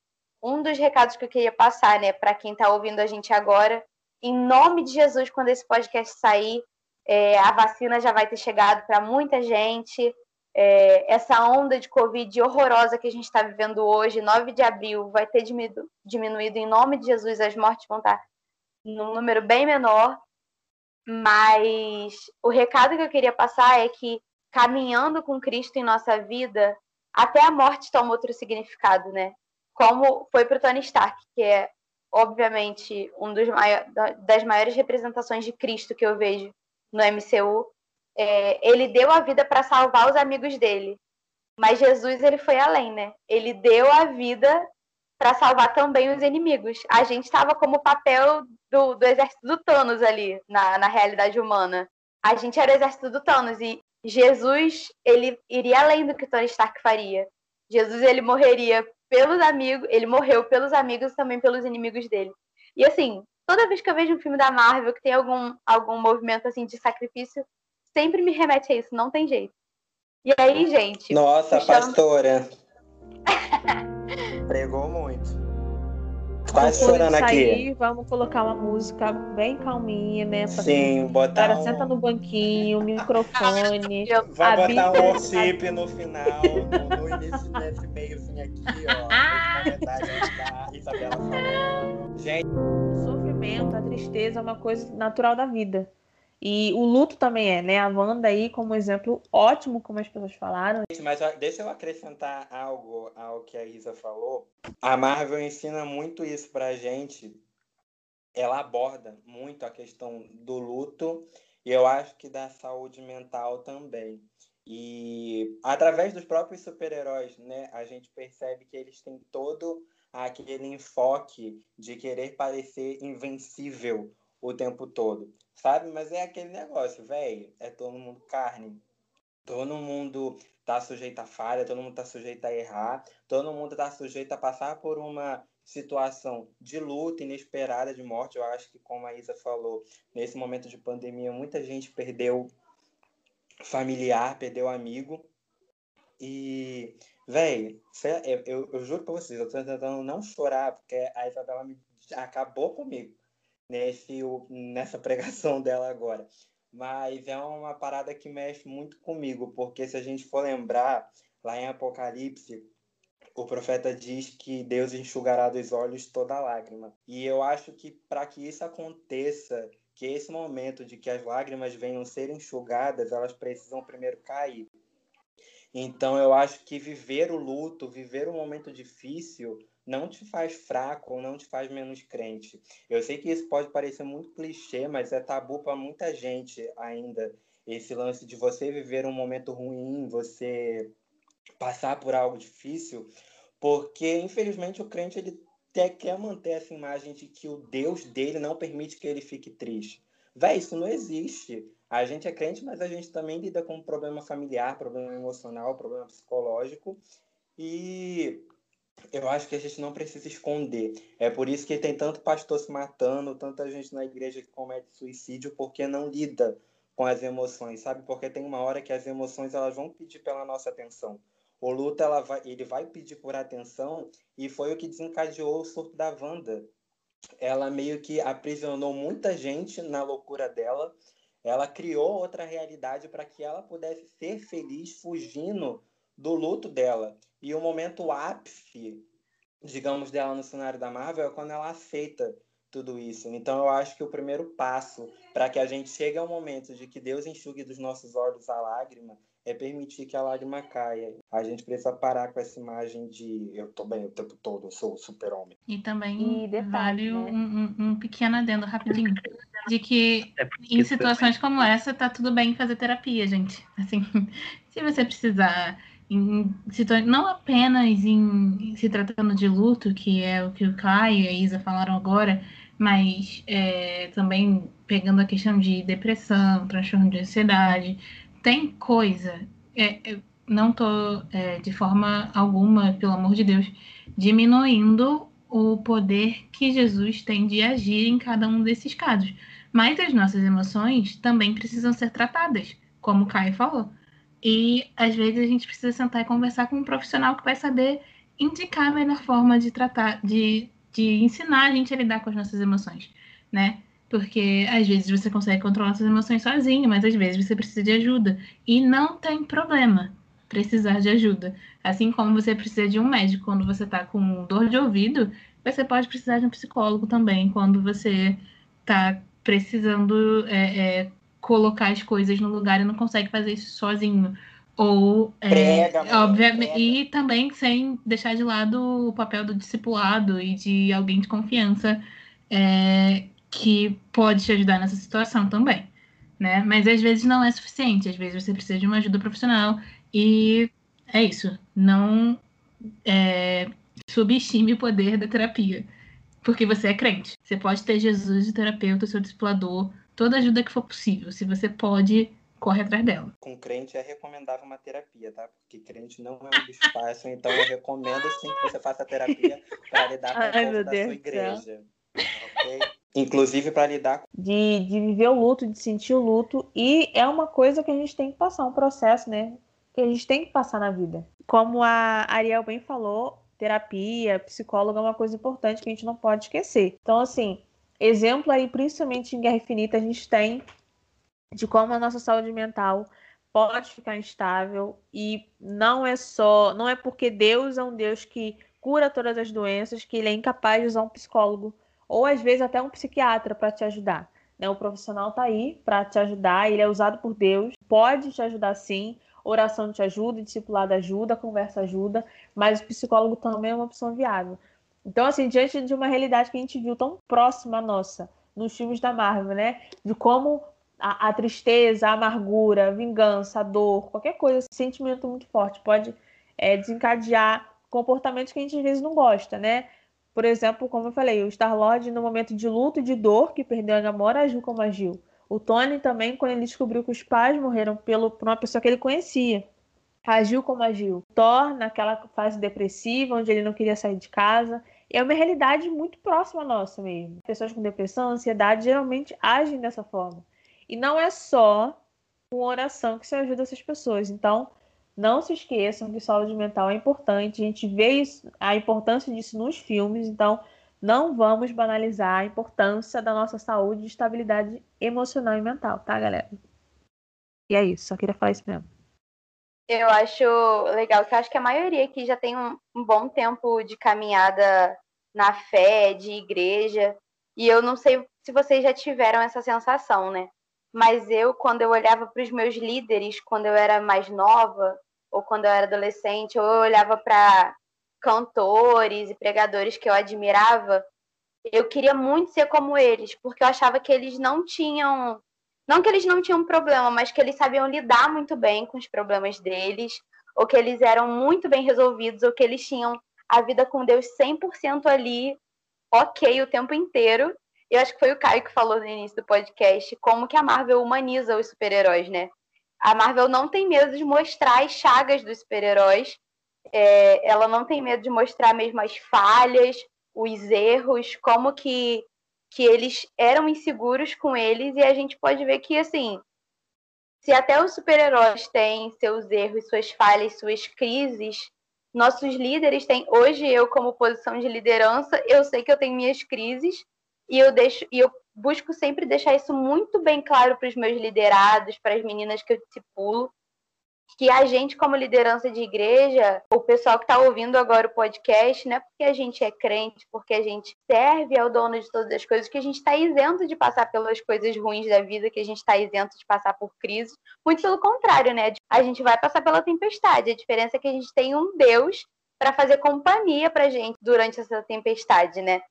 um dos recados que eu queria passar, né, para quem está ouvindo a gente agora, em nome de Jesus, quando esse podcast sair, é, a vacina já vai ter chegado para muita gente. É, essa onda de Covid horrorosa que a gente está vivendo hoje, 9 de abril, vai ter diminuído, diminuído em nome de Jesus, as mortes vão estar tá num número bem menor. Mas o recado que eu queria passar é que caminhando com Cristo em nossa vida, até a morte toma outro significado, né? Como foi para o Tony Stark, que é obviamente um dos maiores, das maiores representações de Cristo que eu vejo no MCU. É, ele deu a vida para salvar os amigos dele, mas Jesus ele foi além, né? Ele deu a vida para salvar também os inimigos. A gente estava como papel do, do exército do Thanos ali na, na realidade humana. A gente era o exército do Thanos e Jesus, ele iria além do que Tony Stark faria. Jesus, ele morreria pelos amigos, ele morreu pelos amigos e também pelos inimigos dele. E assim, toda vez que eu vejo um filme da Marvel que tem algum, algum movimento assim de sacrifício, sempre me remete a isso, não tem jeito. E aí, gente? Nossa, pastora. Pregou muito. Quase chorando sair, aqui. Vamos colocar uma música bem calminha, né? Pra Sim, botar Cara, um... senta no banquinho, microfone. Vai botar Bíblia- um worship no final, no, no início desse meiozinho aqui, ó. Da Isabela falando. Gente, O sofrimento, a tristeza é uma coisa natural da vida. E o luto também é, né? A Wanda aí, como exemplo ótimo, como as pessoas falaram. mas deixa eu acrescentar algo ao que a Isa falou. A Marvel ensina muito isso pra gente. Ela aborda muito a questão do luto e eu acho que da saúde mental também. E através dos próprios super-heróis, né, a gente percebe que eles têm todo aquele enfoque de querer parecer invencível o tempo todo, sabe? Mas é aquele negócio, velho, é todo mundo carne. Todo mundo tá sujeito a falha, todo mundo tá sujeito a errar, todo mundo tá sujeito a passar por uma situação de luta inesperada de morte. Eu acho que, como a Isa falou, nesse momento de pandemia, muita gente perdeu familiar, perdeu amigo. E, velho, eu, eu, juro pra vocês, eu tô tentando não chorar, porque a Isabela me acabou comigo nesse, nessa pregação dela agora. Mas é uma parada que mexe muito comigo, porque se a gente for lembrar, lá em Apocalipse, o profeta diz que Deus enxugará dos olhos toda lágrima. E eu acho que para que isso aconteça, que esse momento de que as lágrimas venham ser enxugadas, elas precisam primeiro cair. Então eu acho que viver o luto, viver um momento difícil, não te faz fraco ou não te faz menos crente. Eu sei que isso pode parecer muito clichê, mas é tabu para muita gente ainda. Esse lance de você viver um momento ruim, você passar por algo difícil, porque infelizmente o crente ele até quer manter essa imagem de que o Deus dele não permite que ele fique triste. Véi, isso não existe. A gente é crente, mas a gente também lida com problema familiar, problema emocional, problema psicológico. E eu acho que a gente não precisa esconder. É por isso que tem tanto pastor se matando, tanta gente na igreja que comete suicídio, porque não lida com as emoções, sabe? Porque tem uma hora que as emoções elas vão pedir pela nossa atenção. O luto ela vai, ele vai pedir por atenção e foi o que desencadeou o surto da Wanda. Ela meio que aprisionou muita gente na loucura dela. Ela criou outra realidade para que ela pudesse ser feliz fugindo do luto dela. E o momento ápice, digamos, dela no cenário da Marvel é quando ela aceita tudo isso. Então eu acho que o primeiro passo para que a gente chegue ao momento de que Deus enxugue dos nossos olhos a lágrima é permitir que a lágrima caia. A gente precisa parar com essa imagem de eu tô bem o tempo todo, eu sou o super-homem. E também E detalhe, vale né? um, um- um pequeno adendo rapidinho. De que É em é- situações como essa, tá tudo bem fazer terapia, gente. Assim, se você precisar, em não apenas em se tratando de luto, que é o que o Caio e a Isa falaram agora, mas é, também pegando a questão de depressão, transtorno de ansiedade, tem coisa. é, é, não tô é, de forma alguma, pelo amor de Deus, diminuindo o poder que Jesus tem de agir em cada um desses casos. Mas as nossas emoções também precisam ser tratadas, como o Caio falou. E às vezes a gente precisa sentar e conversar com um profissional que vai saber indicar a melhor forma de tratar, de, de ensinar a gente a lidar com as nossas emoções, né? Porque às vezes você consegue controlar suas emoções sozinho, mas às vezes você precisa de ajuda. E não tem problema precisar de ajuda. Assim como você precisa de um médico quando você está com dor de ouvido, você pode precisar de um psicólogo também quando você está precisando é, é, colocar as coisas no lugar e não consegue fazer isso sozinho. Ou, é, Prega, mulher, obviamente, prega. e também sem deixar de lado o papel do discipulado e de alguém de confiança é, que pode te ajudar nessa situação também. Né? Mas às vezes não é suficiente, às vezes você precisa de uma ajuda profissional e é isso. Não é, subestime o poder da terapia, porque você é crente. Você pode ter Jesus, o terapeuta, seu discipulador, toda ajuda que for possível. Se você pode, corre atrás dela. Com crente é recomendável uma terapia, tá? Porque crente não é um bicho fácil, então eu recomendo sim que você faça terapia para lidar com Ai, o da Deus sua igreja. ok? Inclusive para lidar com de, de viver o luto, de sentir o luto. E é uma coisa que a gente tem que passar, um processo, né? Que a gente tem que passar na vida. Como a Ariel bem falou, terapia, psicólogo é uma coisa importante que a gente não pode esquecer. Então, assim, exemplo aí, principalmente em Guerra Infinita, a gente tem de como a nossa saúde mental pode ficar instável e não é só, não é porque Deus é um Deus que cura todas as doenças que ele é incapaz de usar um psicólogo ou às vezes até um psiquiatra para te ajudar. Né? O profissional está aí para te ajudar, ele é usado por Deus, pode te ajudar sim. Oração te ajuda, discipulado ajuda, conversa ajuda, mas o psicólogo também é uma opção viável. Então, assim, diante de uma realidade que a gente viu tão próxima à nossa, nos filmes da Marvel, né? De como a, a, tristeza, a amargura, a vingança, a dor, qualquer coisa, esse sentimento muito forte pode é, desencadear comportamentos que a gente às vezes não gosta, né? Por exemplo, como eu falei, o Star-Lord no momento de luto e de dor, que perdeu a Gamora, agiu como agiu. O Tony também, quando ele descobriu que os pais morreram pelo, por uma pessoa que ele conhecia, agiu como agiu. Thor, naquela fase depressiva, onde ele não queria sair de casa, é uma realidade muito próxima à nossa mesmo. Pessoas com depressão, ansiedade, geralmente agem dessa forma. E não é só com oração que se ajuda essas pessoas. Então, não se esqueçam que saúde mental é importante. A gente vê isso, a importância disso nos filmes. Então, não vamos banalizar a importância da nossa saúde e estabilidade emocional e mental, tá, galera? E é isso, só queria falar isso mesmo. Eu acho legal que eu acho que a maioria aqui já tem um, um bom tempo de caminhada na fé, de igreja. E eu não sei se vocês já tiveram essa sensação, né? Mas eu, quando eu olhava para os meus líderes, quando eu era mais nova, ou quando eu era adolescente, ou eu olhava para cantores e pregadores que eu admirava, eu queria muito ser como eles, porque eu achava que eles não tinham. Não que eles não tinham problema, mas que eles sabiam lidar muito bem com os problemas deles, ou que eles eram muito bem resolvidos, ou que eles tinham a vida com Deus 100% ali, ok, o tempo inteiro. Eu acho que foi o Caio que falou no início do podcast como que a Marvel humaniza os super-heróis, né? A Marvel não tem medo de mostrar as chagas dos super-heróis. É, ela não tem medo de mostrar mesmo as falhas, os erros, como que, que eles eram inseguros com eles. E a gente pode ver que, assim, se até os super-heróis têm seus erros, suas falhas, suas crises, nossos líderes têm. Hoje, eu, como posição de liderança, eu sei que eu tenho minhas crises e eu deixo e eu busco sempre deixar isso muito bem claro para os meus liderados, para as meninas que eu discipulo, que a gente, como liderança de igreja, o pessoal que está ouvindo agora o podcast, não é porque a gente é crente, porque a gente serve ao dono de todas as coisas, que a gente está isento de passar pelas coisas ruins da vida, que a gente está isento de passar por crises. Muito pelo contrário, né? A gente vai passar pela tempestade. A diferença é que a gente tem um Deus para fazer companhia para gente durante essa tempestade, né?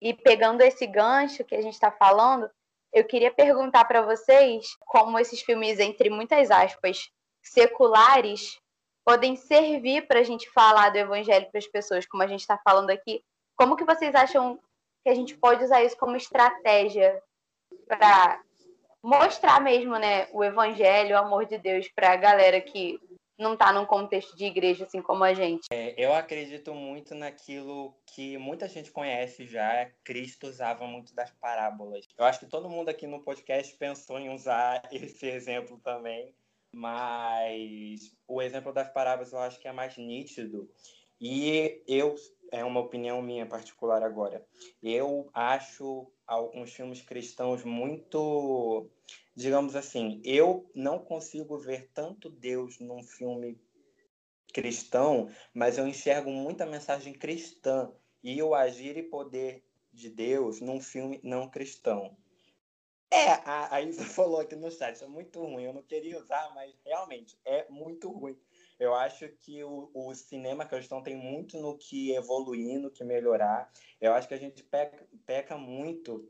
E pegando esse gancho que a gente está falando, eu queria perguntar para vocês como esses filmes, entre muitas aspas, seculares, podem servir para a gente falar do evangelho para as pessoas, como a gente está falando aqui. Como que vocês acham que a gente pode usar isso como estratégia para mostrar mesmo, né, o evangelho, o amor de Deus para a galera que não está num contexto de igreja assim como a gente. É, eu acredito muito naquilo que muita gente conhece já. Cristo usava muito das parábolas. Eu acho que todo mundo aqui no podcast pensou em usar esse exemplo também, mas o exemplo das parábolas eu acho que é mais nítido. E eu, é uma opinião minha particular agora, eu acho alguns filmes cristãos muito digamos assim, eu não consigo ver tanto Deus num filme cristão, mas eu enxergo muita mensagem cristã e o agir e poder de Deus num filme não cristão. É, a, a Isa falou aqui no chat, é muito ruim, eu não queria usar, mas realmente é muito ruim. Eu acho que o, o cinema cristão tem muito no que evoluir, no que melhorar. Eu acho que a gente peca, peca muito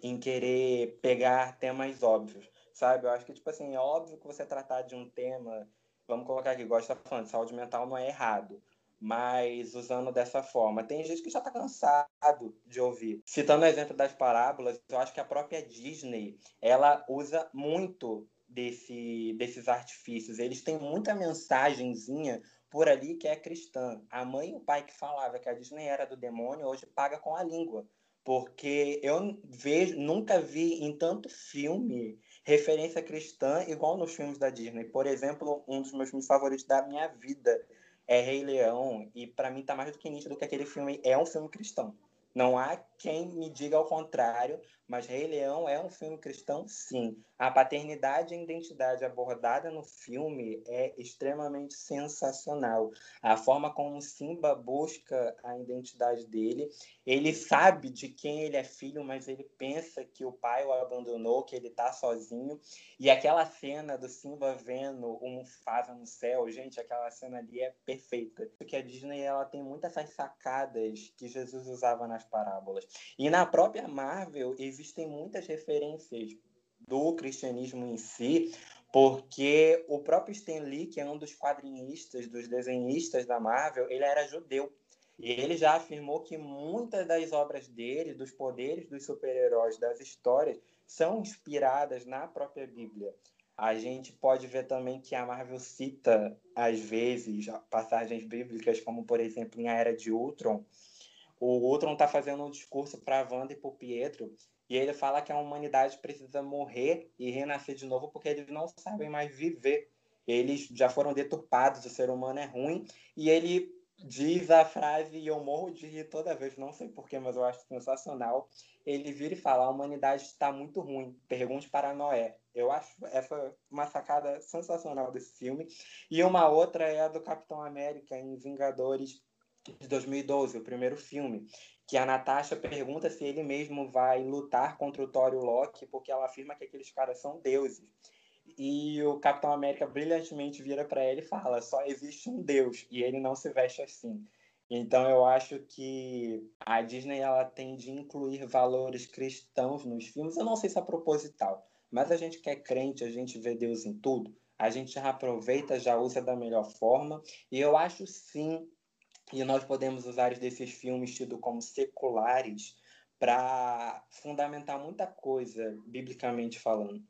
em querer pegar temas óbvios, sabe? Eu acho que, tipo assim, é óbvio que você tratar de um tema, vamos colocar aqui, gosta tá falando, saúde mental não é errado, mas usando dessa forma. Tem gente que já está cansado de ouvir. Citando o exemplo das parábolas, eu acho que a própria Disney, ela usa muito desse, desses artifícios. Eles têm muita mensagenzinha por ali que é cristã. A mãe e o pai que falava que a Disney era do demônio, hoje paga com a língua porque eu vejo, nunca vi em tanto filme referência cristã igual nos filmes da Disney. Por exemplo, um dos meus filmes favoritos da minha vida é Rei Leão, e para mim tá mais do que nítido que aquele filme é um filme cristão. Não há quem me diga ao contrário, mas Rei Leão é um filme cristão, sim. A paternidade e a identidade abordada no filme é extremamente sensacional. A forma como Simba busca a identidade dele, ele sabe de quem ele é filho, mas ele pensa que o pai o abandonou, que ele está sozinho. E aquela cena do Simba vendo o Mufasa no céu, gente, aquela cena ali é perfeita. Porque a Disney ela tem muitas sacadas que Jesus usava nas parábolas. E na própria Marvel existem muitas referências do cristianismo em si, porque o próprio Stan Lee, que é um dos quadrinistas, dos desenhistas da Marvel, ele era judeu. E ele já afirmou que muitas das obras dele, dos poderes dos super-heróis, das histórias, são inspiradas na própria Bíblia. A gente pode ver também que a Marvel cita, às vezes, passagens bíblicas, como, por exemplo, em A Era de Ultron, o Ultron está fazendo um discurso para a Wanda e para o Pietro, e ele fala que a humanidade precisa morrer e renascer de novo porque eles não sabem mais viver. Eles já foram deturpados, o ser humano é ruim, e ele diz a frase, e eu morro de rir toda vez, não sei porquê, mas eu acho sensacional. Ele vira e fala: a humanidade está muito ruim, pergunte para Noé. Eu acho essa uma sacada sensacional desse filme. E uma outra é a do Capitão América em Vingadores de 2012, o primeiro filme, que a Natasha pergunta se ele mesmo vai lutar contra o Thor e o Loki, porque ela afirma que aqueles caras são deuses. E o Capitão América brilhantemente vira para ele e fala: só existe um deus, e ele não se veste assim. Então eu acho que a Disney ela tem de incluir valores cristãos nos filmes. Eu não sei se é proposital, mas a gente que é crente, a gente vê Deus em tudo. A gente já aproveita, já usa da melhor forma. E eu acho sim e nós podemos usar desses filmes tidos como seculares para fundamentar muita coisa, biblicamente falando.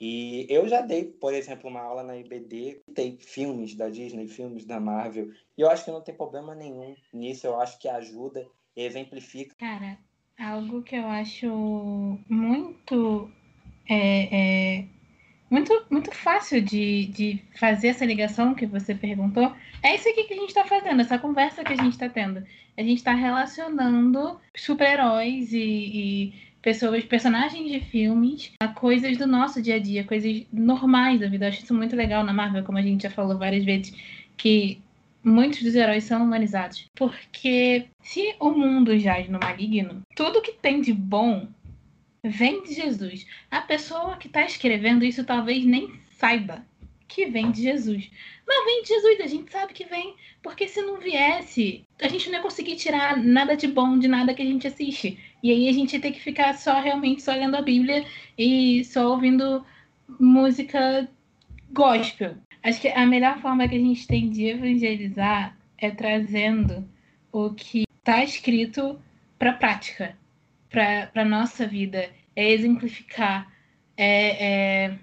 E eu já dei, por exemplo, uma aula na IBD, tem filmes da Disney, filmes da Marvel, e eu acho que não tem problema nenhum nisso, eu acho que ajuda, exemplifica. Cara, algo que eu acho muito é, é muito, muito fácil de, de fazer essa ligação que você perguntou. É isso aqui que a gente está fazendo, essa conversa que a gente está tendo. A gente está relacionando super-heróis e, e, pessoas, personagens de filmes a coisas do nosso dia a dia, coisas normais da vida. Eu acho isso muito legal na Marvel, como a gente já falou várias vezes, que muitos dos heróis são humanizados. Porque se o mundo jaz no maligno, tudo que tem de bom vem de Jesus. A pessoa que está escrevendo isso talvez nem saiba que vem de Jesus. Mas vem de Jesus, a gente sabe que vem, porque se não viesse, a gente não ia conseguir tirar nada de bom de nada que a gente assiste. E aí a gente ia ter que ficar só realmente só lendo a Bíblia e só ouvindo música gospel. Acho que a melhor forma que a gente tem de evangelizar é trazendo o que está escrito para prática para a nossa vida, é exemplificar, é, é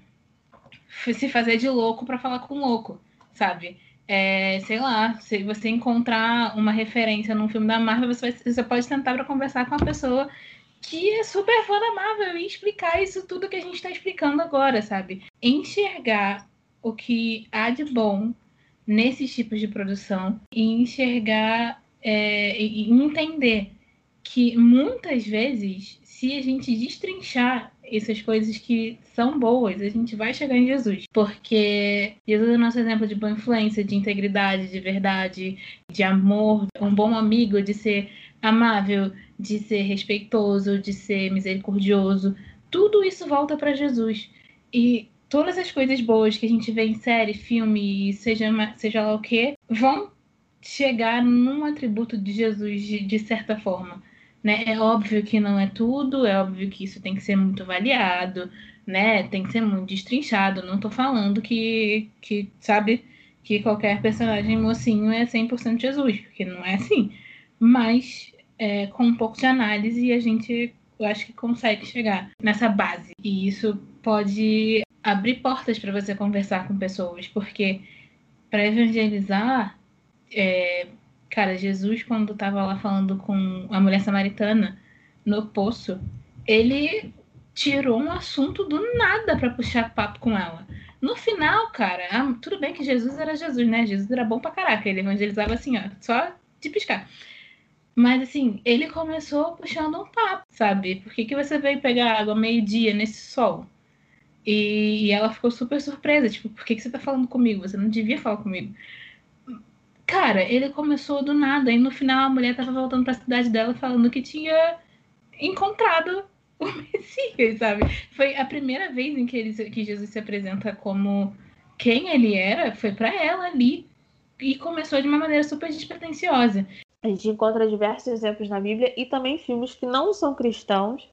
se fazer de louco para falar com louco, sabe? É, sei lá, se você encontrar uma referência num filme da Marvel, você, vai, você pode tentar para conversar com uma pessoa que é super fã da Marvel e explicar isso tudo que a gente está explicando agora, sabe? Enxergar o que há de bom nesses tipos de produção e enxergar é, e entender que muitas vezes, se a gente destrinchar essas coisas que são boas, a gente vai chegar em Jesus. Porque Jesus é o nosso exemplo de boa influência, de integridade, de verdade, de amor, um bom amigo, de ser amável, de ser respeitoso, de ser misericordioso. Tudo isso volta para Jesus. E todas as coisas boas que a gente vê em série, filme, seja, seja lá o que, vão chegar num atributo de Jesus de, de certa forma. Né? É óbvio que não é tudo, é óbvio que isso tem que ser muito avaliado, né? Tem que ser muito destrinchado. Não estou falando que, que, sabe, que qualquer personagem mocinho é 100% Jesus, porque não é assim. Mas é, com um pouco de análise a gente, eu acho que consegue chegar nessa base. E isso pode abrir portas para você conversar com pessoas, porque para evangelizar, é, Cara, Jesus, quando estava lá falando com a mulher samaritana no poço, ele tirou um assunto do nada para puxar papo com ela. No final, cara, tudo bem que Jesus era Jesus, né? Jesus era bom pra caraca. Ele evangelizava assim, ó, só de piscar. Mas assim, ele começou puxando um papo, sabe? Por que, que você veio pegar água meio-dia nesse sol? E, ela ficou super surpresa, tipo, por que, que você tá falando comigo? Você não devia falar comigo. Cara, ele começou do nada, e no final a mulher tava voltando pra cidade dela falando que tinha encontrado o Messias, sabe? Foi a primeira vez em que, ele, que Jesus se apresenta como quem ele era, foi para ela ali. E começou de uma maneira super despretensiosa. A gente encontra diversos exemplos na Bíblia e também filmes que não são cristãos,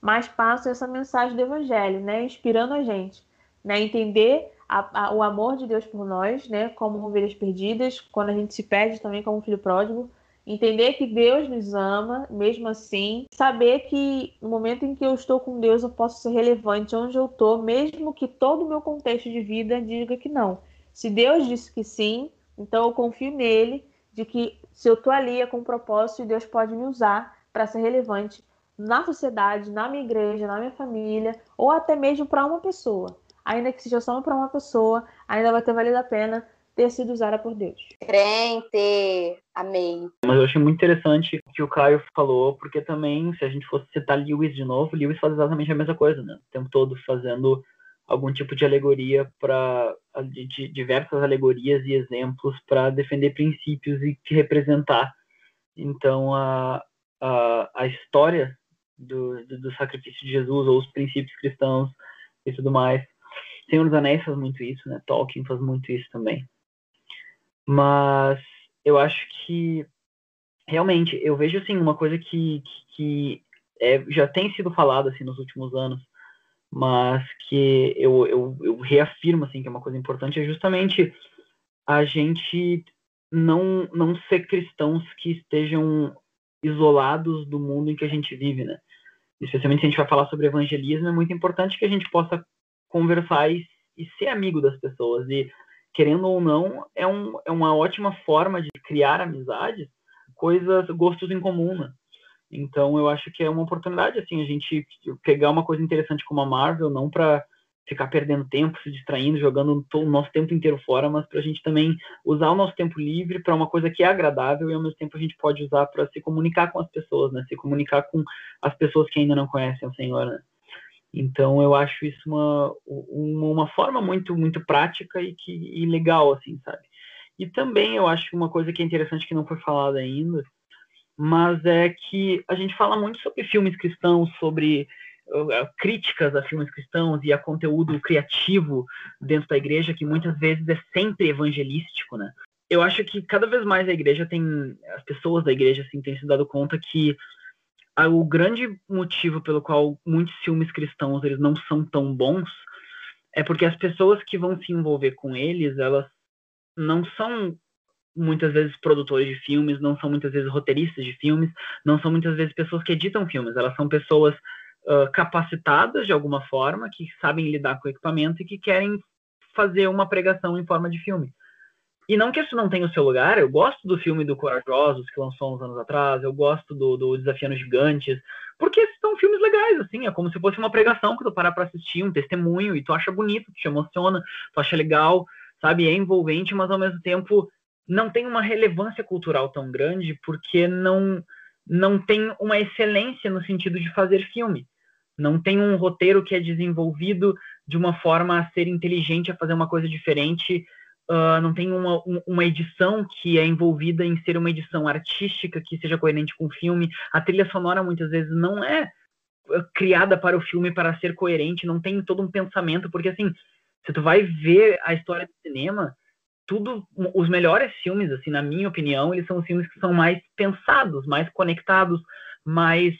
mas passam essa mensagem do Evangelho, né? Inspirando a gente, né? Entender a, a, o amor de Deus por nós, né? Como ovelhas perdidas, quando a gente se perde também como filho pródigo, entender que Deus nos ama, mesmo assim, saber que no momento em que eu estou com Deus eu posso ser relevante onde eu estou, mesmo que todo o meu contexto de vida diga que não. Se Deus disse que sim, então eu confio nele, de que se eu estou ali é com um propósito, Deus pode me usar para ser relevante na sociedade, na minha igreja, na minha família, ou até mesmo para uma pessoa. Ainda que seja só para uma pessoa, ainda vai ter valido a pena ter sido usada por Deus. Crente, amém. Mas eu achei muito interessante o que o Caio falou, porque também, se a gente fosse citar Lewis de novo, Lewis faz exatamente a mesma coisa, né? O tempo todo fazendo algum tipo de alegoria para de, de, diversas alegorias e exemplos para defender princípios e te representar. Então a, a, a história do, do, do, sacrifício de Jesus ou os princípios cristãos e tudo mais. Senhor dos Anéis faz muito isso, né? Tolkien faz muito isso também. Mas eu acho que realmente eu vejo assim uma coisa que, que, que é, já tem sido falada assim nos últimos anos, mas que eu, eu, eu reafirmo assim que é uma coisa importante é justamente a gente não não ser cristãos que estejam isolados do mundo em que a gente vive, né? Especialmente se a gente vai falar sobre evangelismo, é muito importante que a gente possa conversar e, e ser amigo das pessoas e querendo ou não, é, um, é uma ótima forma de criar amizades, coisas, gostos em comum, né? Então, eu acho que é uma oportunidade, assim, a gente pegar uma coisa interessante como a Marvel, não para ficar perdendo tempo, se distraindo, jogando o nosso tempo inteiro fora, mas para a gente também usar o nosso tempo livre para uma coisa que é agradável e ao mesmo tempo a gente pode usar para se comunicar com as pessoas, né? Se comunicar com as pessoas que ainda não conhecem o Senhor, né? Então eu acho isso uma, uma, forma muito muito prática e que e legal assim, sabe? E também eu acho uma coisa que é interessante que não foi falada ainda, mas é que a gente fala muito sobre filmes cristãos, sobre uh, críticas a filmes cristãos e a conteúdo criativo dentro da igreja que muitas vezes é sempre evangelístico, né? Eu acho que cada vez mais a igreja tem as pessoas da igreja assim têm se dado conta que o grande motivo pelo qual muitos filmes cristãos eles não são tão bons é porque as pessoas que vão se envolver com eles, elas não são muitas vezes produtores de filmes, não são muitas vezes roteiristas de filmes, não são muitas vezes pessoas que editam filmes, elas são pessoas uh, capacitadas de alguma forma, que sabem lidar com o equipamento e que querem fazer uma pregação em forma de filme. E não que isso não tenha o seu lugar, eu gosto do filme do Corajosos, que lançou uns anos atrás, eu gosto do, do Desafiando Gigantes, porque são filmes legais, assim, é como se fosse uma pregação que tu parar pra assistir, um testemunho, e tu acha bonito, te emociona, tu acha legal, sabe, é envolvente, mas ao mesmo tempo não tem uma relevância cultural tão grande, porque não, não tem uma excelência no sentido de fazer filme. Não tem um roteiro que é desenvolvido de uma forma a ser inteligente, a fazer uma coisa diferente, uh, não tem uma, uma edição que é envolvida em ser uma edição artística que seja coerente com o filme. A trilha sonora muitas vezes não é ah, criada para o filme para ser coerente, não tem todo um pensamento, porque assim, se tu vai ver a história do cinema, tudo, os melhores filmes, assim, na minha opinião, eles são filmes que são mais pensados, mais conectados, mais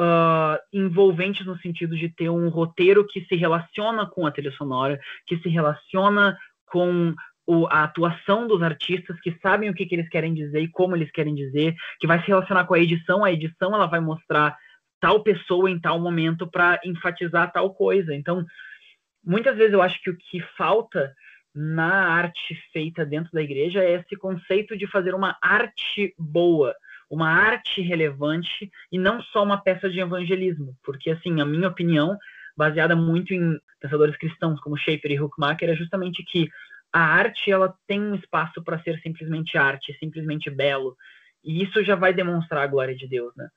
uh, envolventes no sentido de ter um roteiro que se relaciona com a trilha sonora, que se relaciona com o, a atuação dos artistas que sabem o que, que, eles querem dizer e como eles querem dizer, que vai se relacionar com a edição. A edição ela vai mostrar tal pessoa em tal momento para enfatizar tal coisa. Então, muitas vezes eu acho que o que falta na arte feita dentro da igreja é esse conceito de fazer uma arte boa, uma arte relevante e não só uma peça de evangelismo, porque assim, a minha opinião, baseada muito em pensadores cristãos como Schaeffer e Huckmacher, é justamente que a arte ela tem um espaço para ser simplesmente arte, simplesmente belo, e isso já vai demonstrar a glória de Deus, né?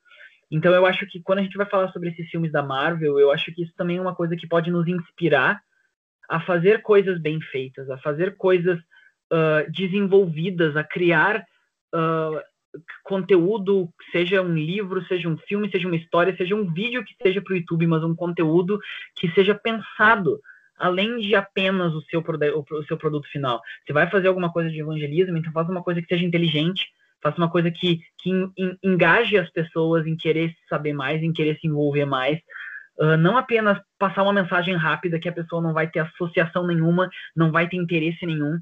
Então eu acho que quando a gente vai falar sobre esses filmes da Marvel, eu acho que isso também é uma coisa que pode nos inspirar a fazer coisas bem feitas, a fazer coisas uh, desenvolvidas, a criar uh, conteúdo, seja um livro, seja um filme, seja uma história, seja um vídeo que seja para o YouTube, mas um conteúdo que seja pensado além de apenas o seu, o seu produto final. Você vai fazer alguma coisa de evangelismo, então faça uma coisa que seja inteligente, faça uma coisa que, que engaje as pessoas em querer saber mais, em querer se envolver mais. Uh, não apenas passar uma mensagem rápida que a pessoa não vai ter associação nenhuma, não vai ter interesse nenhum.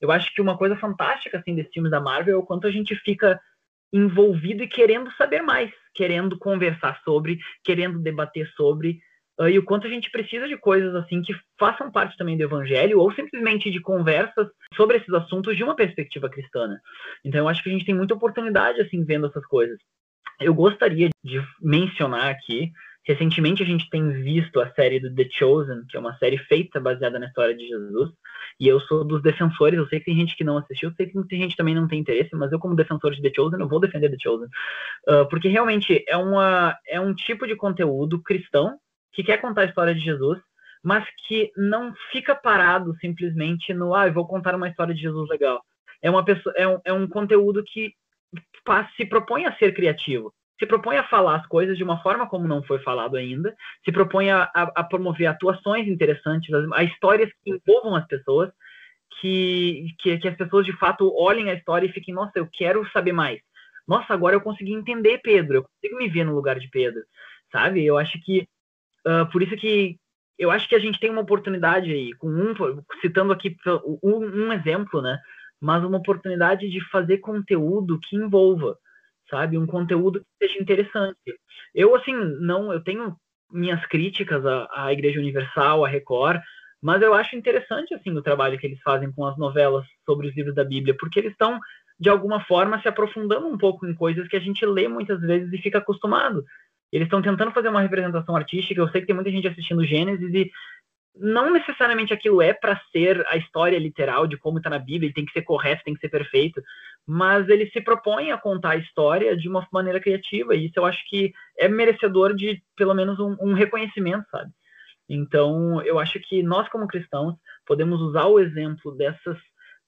Eu acho que uma coisa fantástica assim desses filmes da Marvel é o quanto a gente fica envolvido e querendo saber mais, querendo conversar sobre, querendo debater sobre, uh, e o quanto a gente precisa de coisas assim que façam parte também do evangelho ou simplesmente de conversas sobre esses assuntos de uma perspectiva cristã. Né? Então eu acho que a gente tem muita oportunidade assim vendo essas coisas. Eu gostaria de mencionar aqui Recentemente a gente tem visto a série do The Chosen, que é uma série feita baseada na história de Jesus, e eu sou dos defensores, eu sei que tem gente que não assistiu, sei que tem gente também não tem interesse, mas eu como defensor de The Chosen, eu vou defender The Chosen, uh, porque realmente é, uma, é um tipo de conteúdo cristão que quer contar a história de Jesus, mas que não fica parado simplesmente no, ah, eu vou contar uma história de Jesus legal. É, uma pessoa, é, um, é um conteúdo que se propõe a ser criativo se propõe a falar as coisas de uma forma como não foi falado ainda, se propõe a, a, a promover atuações interessantes, a, a, histórias que envolvam as pessoas, que, que, que, as pessoas de fato olhem a história e fiquem, nossa, eu quero saber mais. Nossa, agora eu consegui entender Pedro, eu consigo me ver no lugar de Pedro, sabe? Eu acho que, uh, por isso que eu acho que a gente tem uma oportunidade aí, com um, citando aqui um, um exemplo, né? Mas uma oportunidade de fazer conteúdo que envolva sabe? Um conteúdo que seja interessante. Eu, assim, não, eu tenho minhas críticas à, à Igreja Universal, à Record, mas eu acho interessante, assim, o trabalho que eles fazem com as novelas sobre os livros da Bíblia, porque eles estão, de alguma forma, se aprofundando um pouco em coisas que a gente lê muitas vezes e fica acostumado. Eles estão tentando fazer uma representação artística. Eu sei que tem muita gente assistindo Gênesis e não necessariamente aquilo é para ser a história literal de como está na Bíblia, tem que ser correto, tem que ser perfeito, mas ele se propõe a contar a história de uma maneira criativa, e isso eu acho que é merecedor de pelo menos um, um reconhecimento, sabe? Então, eu acho que nós, como cristãos, podemos usar o exemplo dessas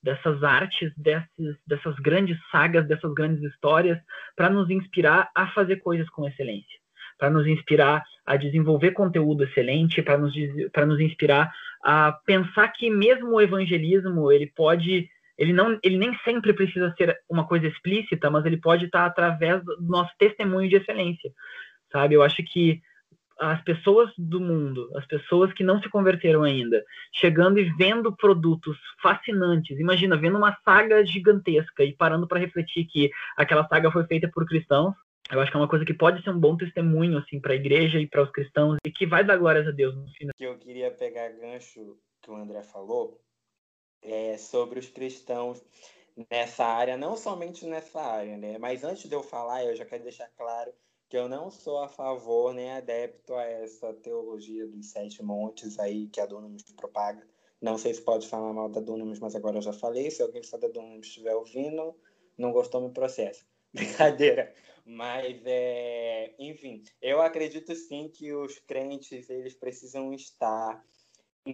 dessas artes, dessas, dessas grandes sagas, dessas grandes histórias, para nos inspirar a fazer coisas com excelência para nos inspirar a desenvolver conteúdo excelente, para nos, nos inspirar a pensar que mesmo o evangelismo, ele pode, ele não, ele nem sempre precisa ser uma coisa explícita, mas ele pode estar através do nosso testemunho de excelência, sabe? Eu acho que as pessoas do mundo, as pessoas que não se converteram ainda, chegando e vendo produtos fascinantes, imagina, vendo uma saga gigantesca e parando para refletir que aquela saga foi feita por cristãos, eu acho que é uma coisa que pode ser um bom testemunho assim para a igreja e para os cristãos e que vai dar glórias a Deus no final. Que eu queria pegar gancho que o André falou é sobre os cristãos nessa área, não somente nessa área, né? Mas antes de eu falar, eu já quero deixar claro que eu não sou a favor nem adepto a essa teologia dos sete montes aí que a Dunamis propaga. Não sei se pode falar mal da Dunamis, mas agora eu já falei. Se alguém da Dunamis estiver ouvindo, não gostou, me processo. Brincadeira. Mas, é, enfim, eu acredito sim que os crentes eles precisam estar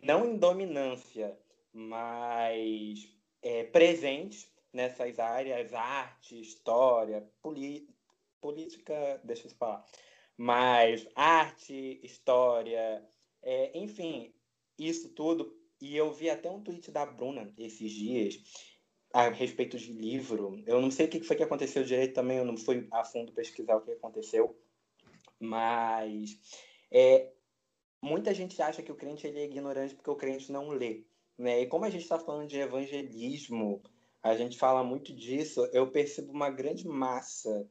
não em dominância, mas é, presentes nessas áreas, arte, história, política, deixa eu falar, mas arte, história, é, enfim, isso tudo. E eu vi até um tweet da Bruna esses dias, a respeito de livro. Eu não sei o que foi que aconteceu direito também, eu não fui a fundo pesquisar o que aconteceu, mas é, muita gente acha que o crente ele é ignorante porque o crente não lê. Né? E como a gente está falando de evangelismo, a gente fala muito disso, eu percebo uma grande massa,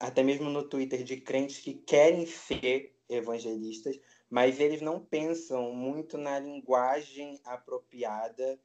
até mesmo no Twitter, de crentes que querem ser evangelistas, mas eles não pensam muito na linguagem apropriada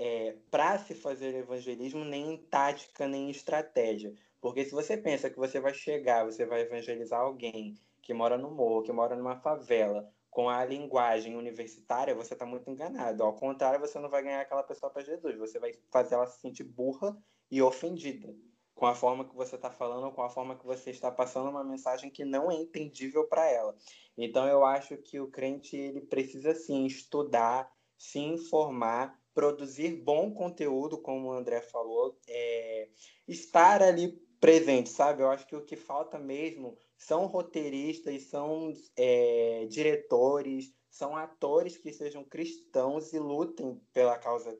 é, para se fazer evangelismo nem em tática nem em estratégia. Porque se você pensa que você vai chegar, você vai evangelizar alguém que mora no morro, que mora numa favela, com a linguagem universitária, você está muito enganado. Ao contrário, você não vai ganhar aquela pessoa para Jesus, você vai fazer ela se sentir burra e ofendida com a forma que você está falando, com a forma que você está passando uma mensagem que não é entendível para ela. Então, eu acho que o crente ele precisa sim estudar, se informar, produzir bom conteúdo, como o André falou, é, estar ali presente, sabe? Eu acho que o que falta mesmo são roteiristas, são é, diretores, são atores que sejam cristãos e lutem pela causa,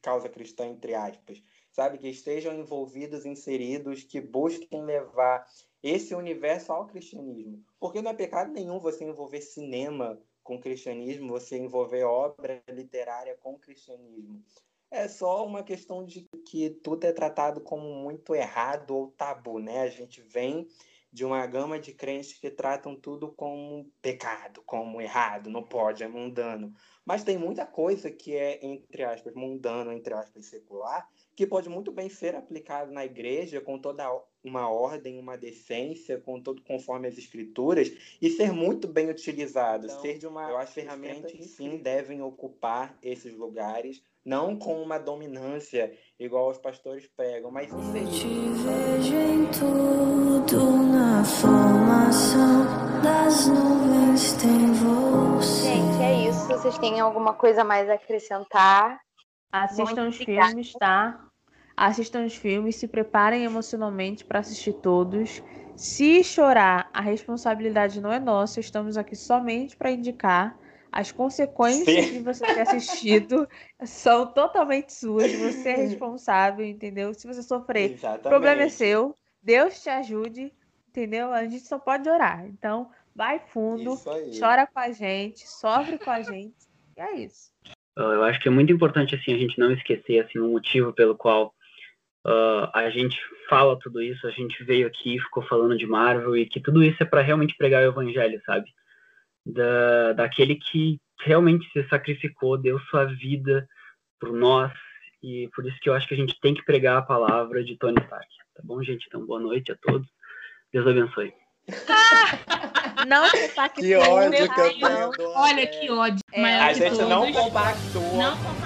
causa cristã, entre aspas sabe? Que estejam envolvidos, inseridos, que busquem levar esse universo ao cristianismo. Porque não é pecado nenhum você envolver cinema com cristianismo, você envolver obra literária com cristianismo. É só uma questão de que tudo é tratado como muito errado ou tabu, né? A gente vem de uma gama de crentes que tratam tudo como pecado, como errado, não pode, é mundano. Mas tem muita coisa que é, entre aspas, mundano, entre aspas, secular, que pode muito bem ser aplicado na igreja com toda uma ordem, uma decência, com todo conforme as escrituras e ser muito bem utilizado, então, ser de uma eu acho ferramenta que sim devem ocupar esses lugares, não com uma dominância igual os pastores pregam, mas sim te vejo em tudo na formação das nuvens tem você. Gente, é isso. Vocês têm alguma coisa mais a acrescentar? Assistam os filmes, tá? Assistam os filmes, se preparem emocionalmente para assistir todos. Se chorar, a responsabilidade não é nossa, estamos aqui somente para indicar. As consequências Sim. de você ter assistido são totalmente suas, você é responsável, entendeu? Se você sofrer, o problema é seu. Deus te ajude, entendeu? A gente só pode orar. Então, vai fundo, chora com a gente, sofre com a gente. E é isso. Eu acho que é muito importante assim a gente não esquecer assim o motivo pelo qual uh, a gente fala tudo isso, a gente veio aqui, ficou falando de Marvel e que tudo isso é para realmente pregar o evangelho, sabe? Da, daquele que realmente se sacrificou, deu sua vida por nós e por isso que eu acho que a gente tem que pregar a palavra de Tony Stark. Tá bom, gente? Então, boa noite a todos. Deus abençoe. Não compactua. Que ódio que eu tenho. Olha que ódio. É, a gente não compactua. Não compactua.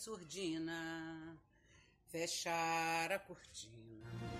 Surdina, fechar a cortina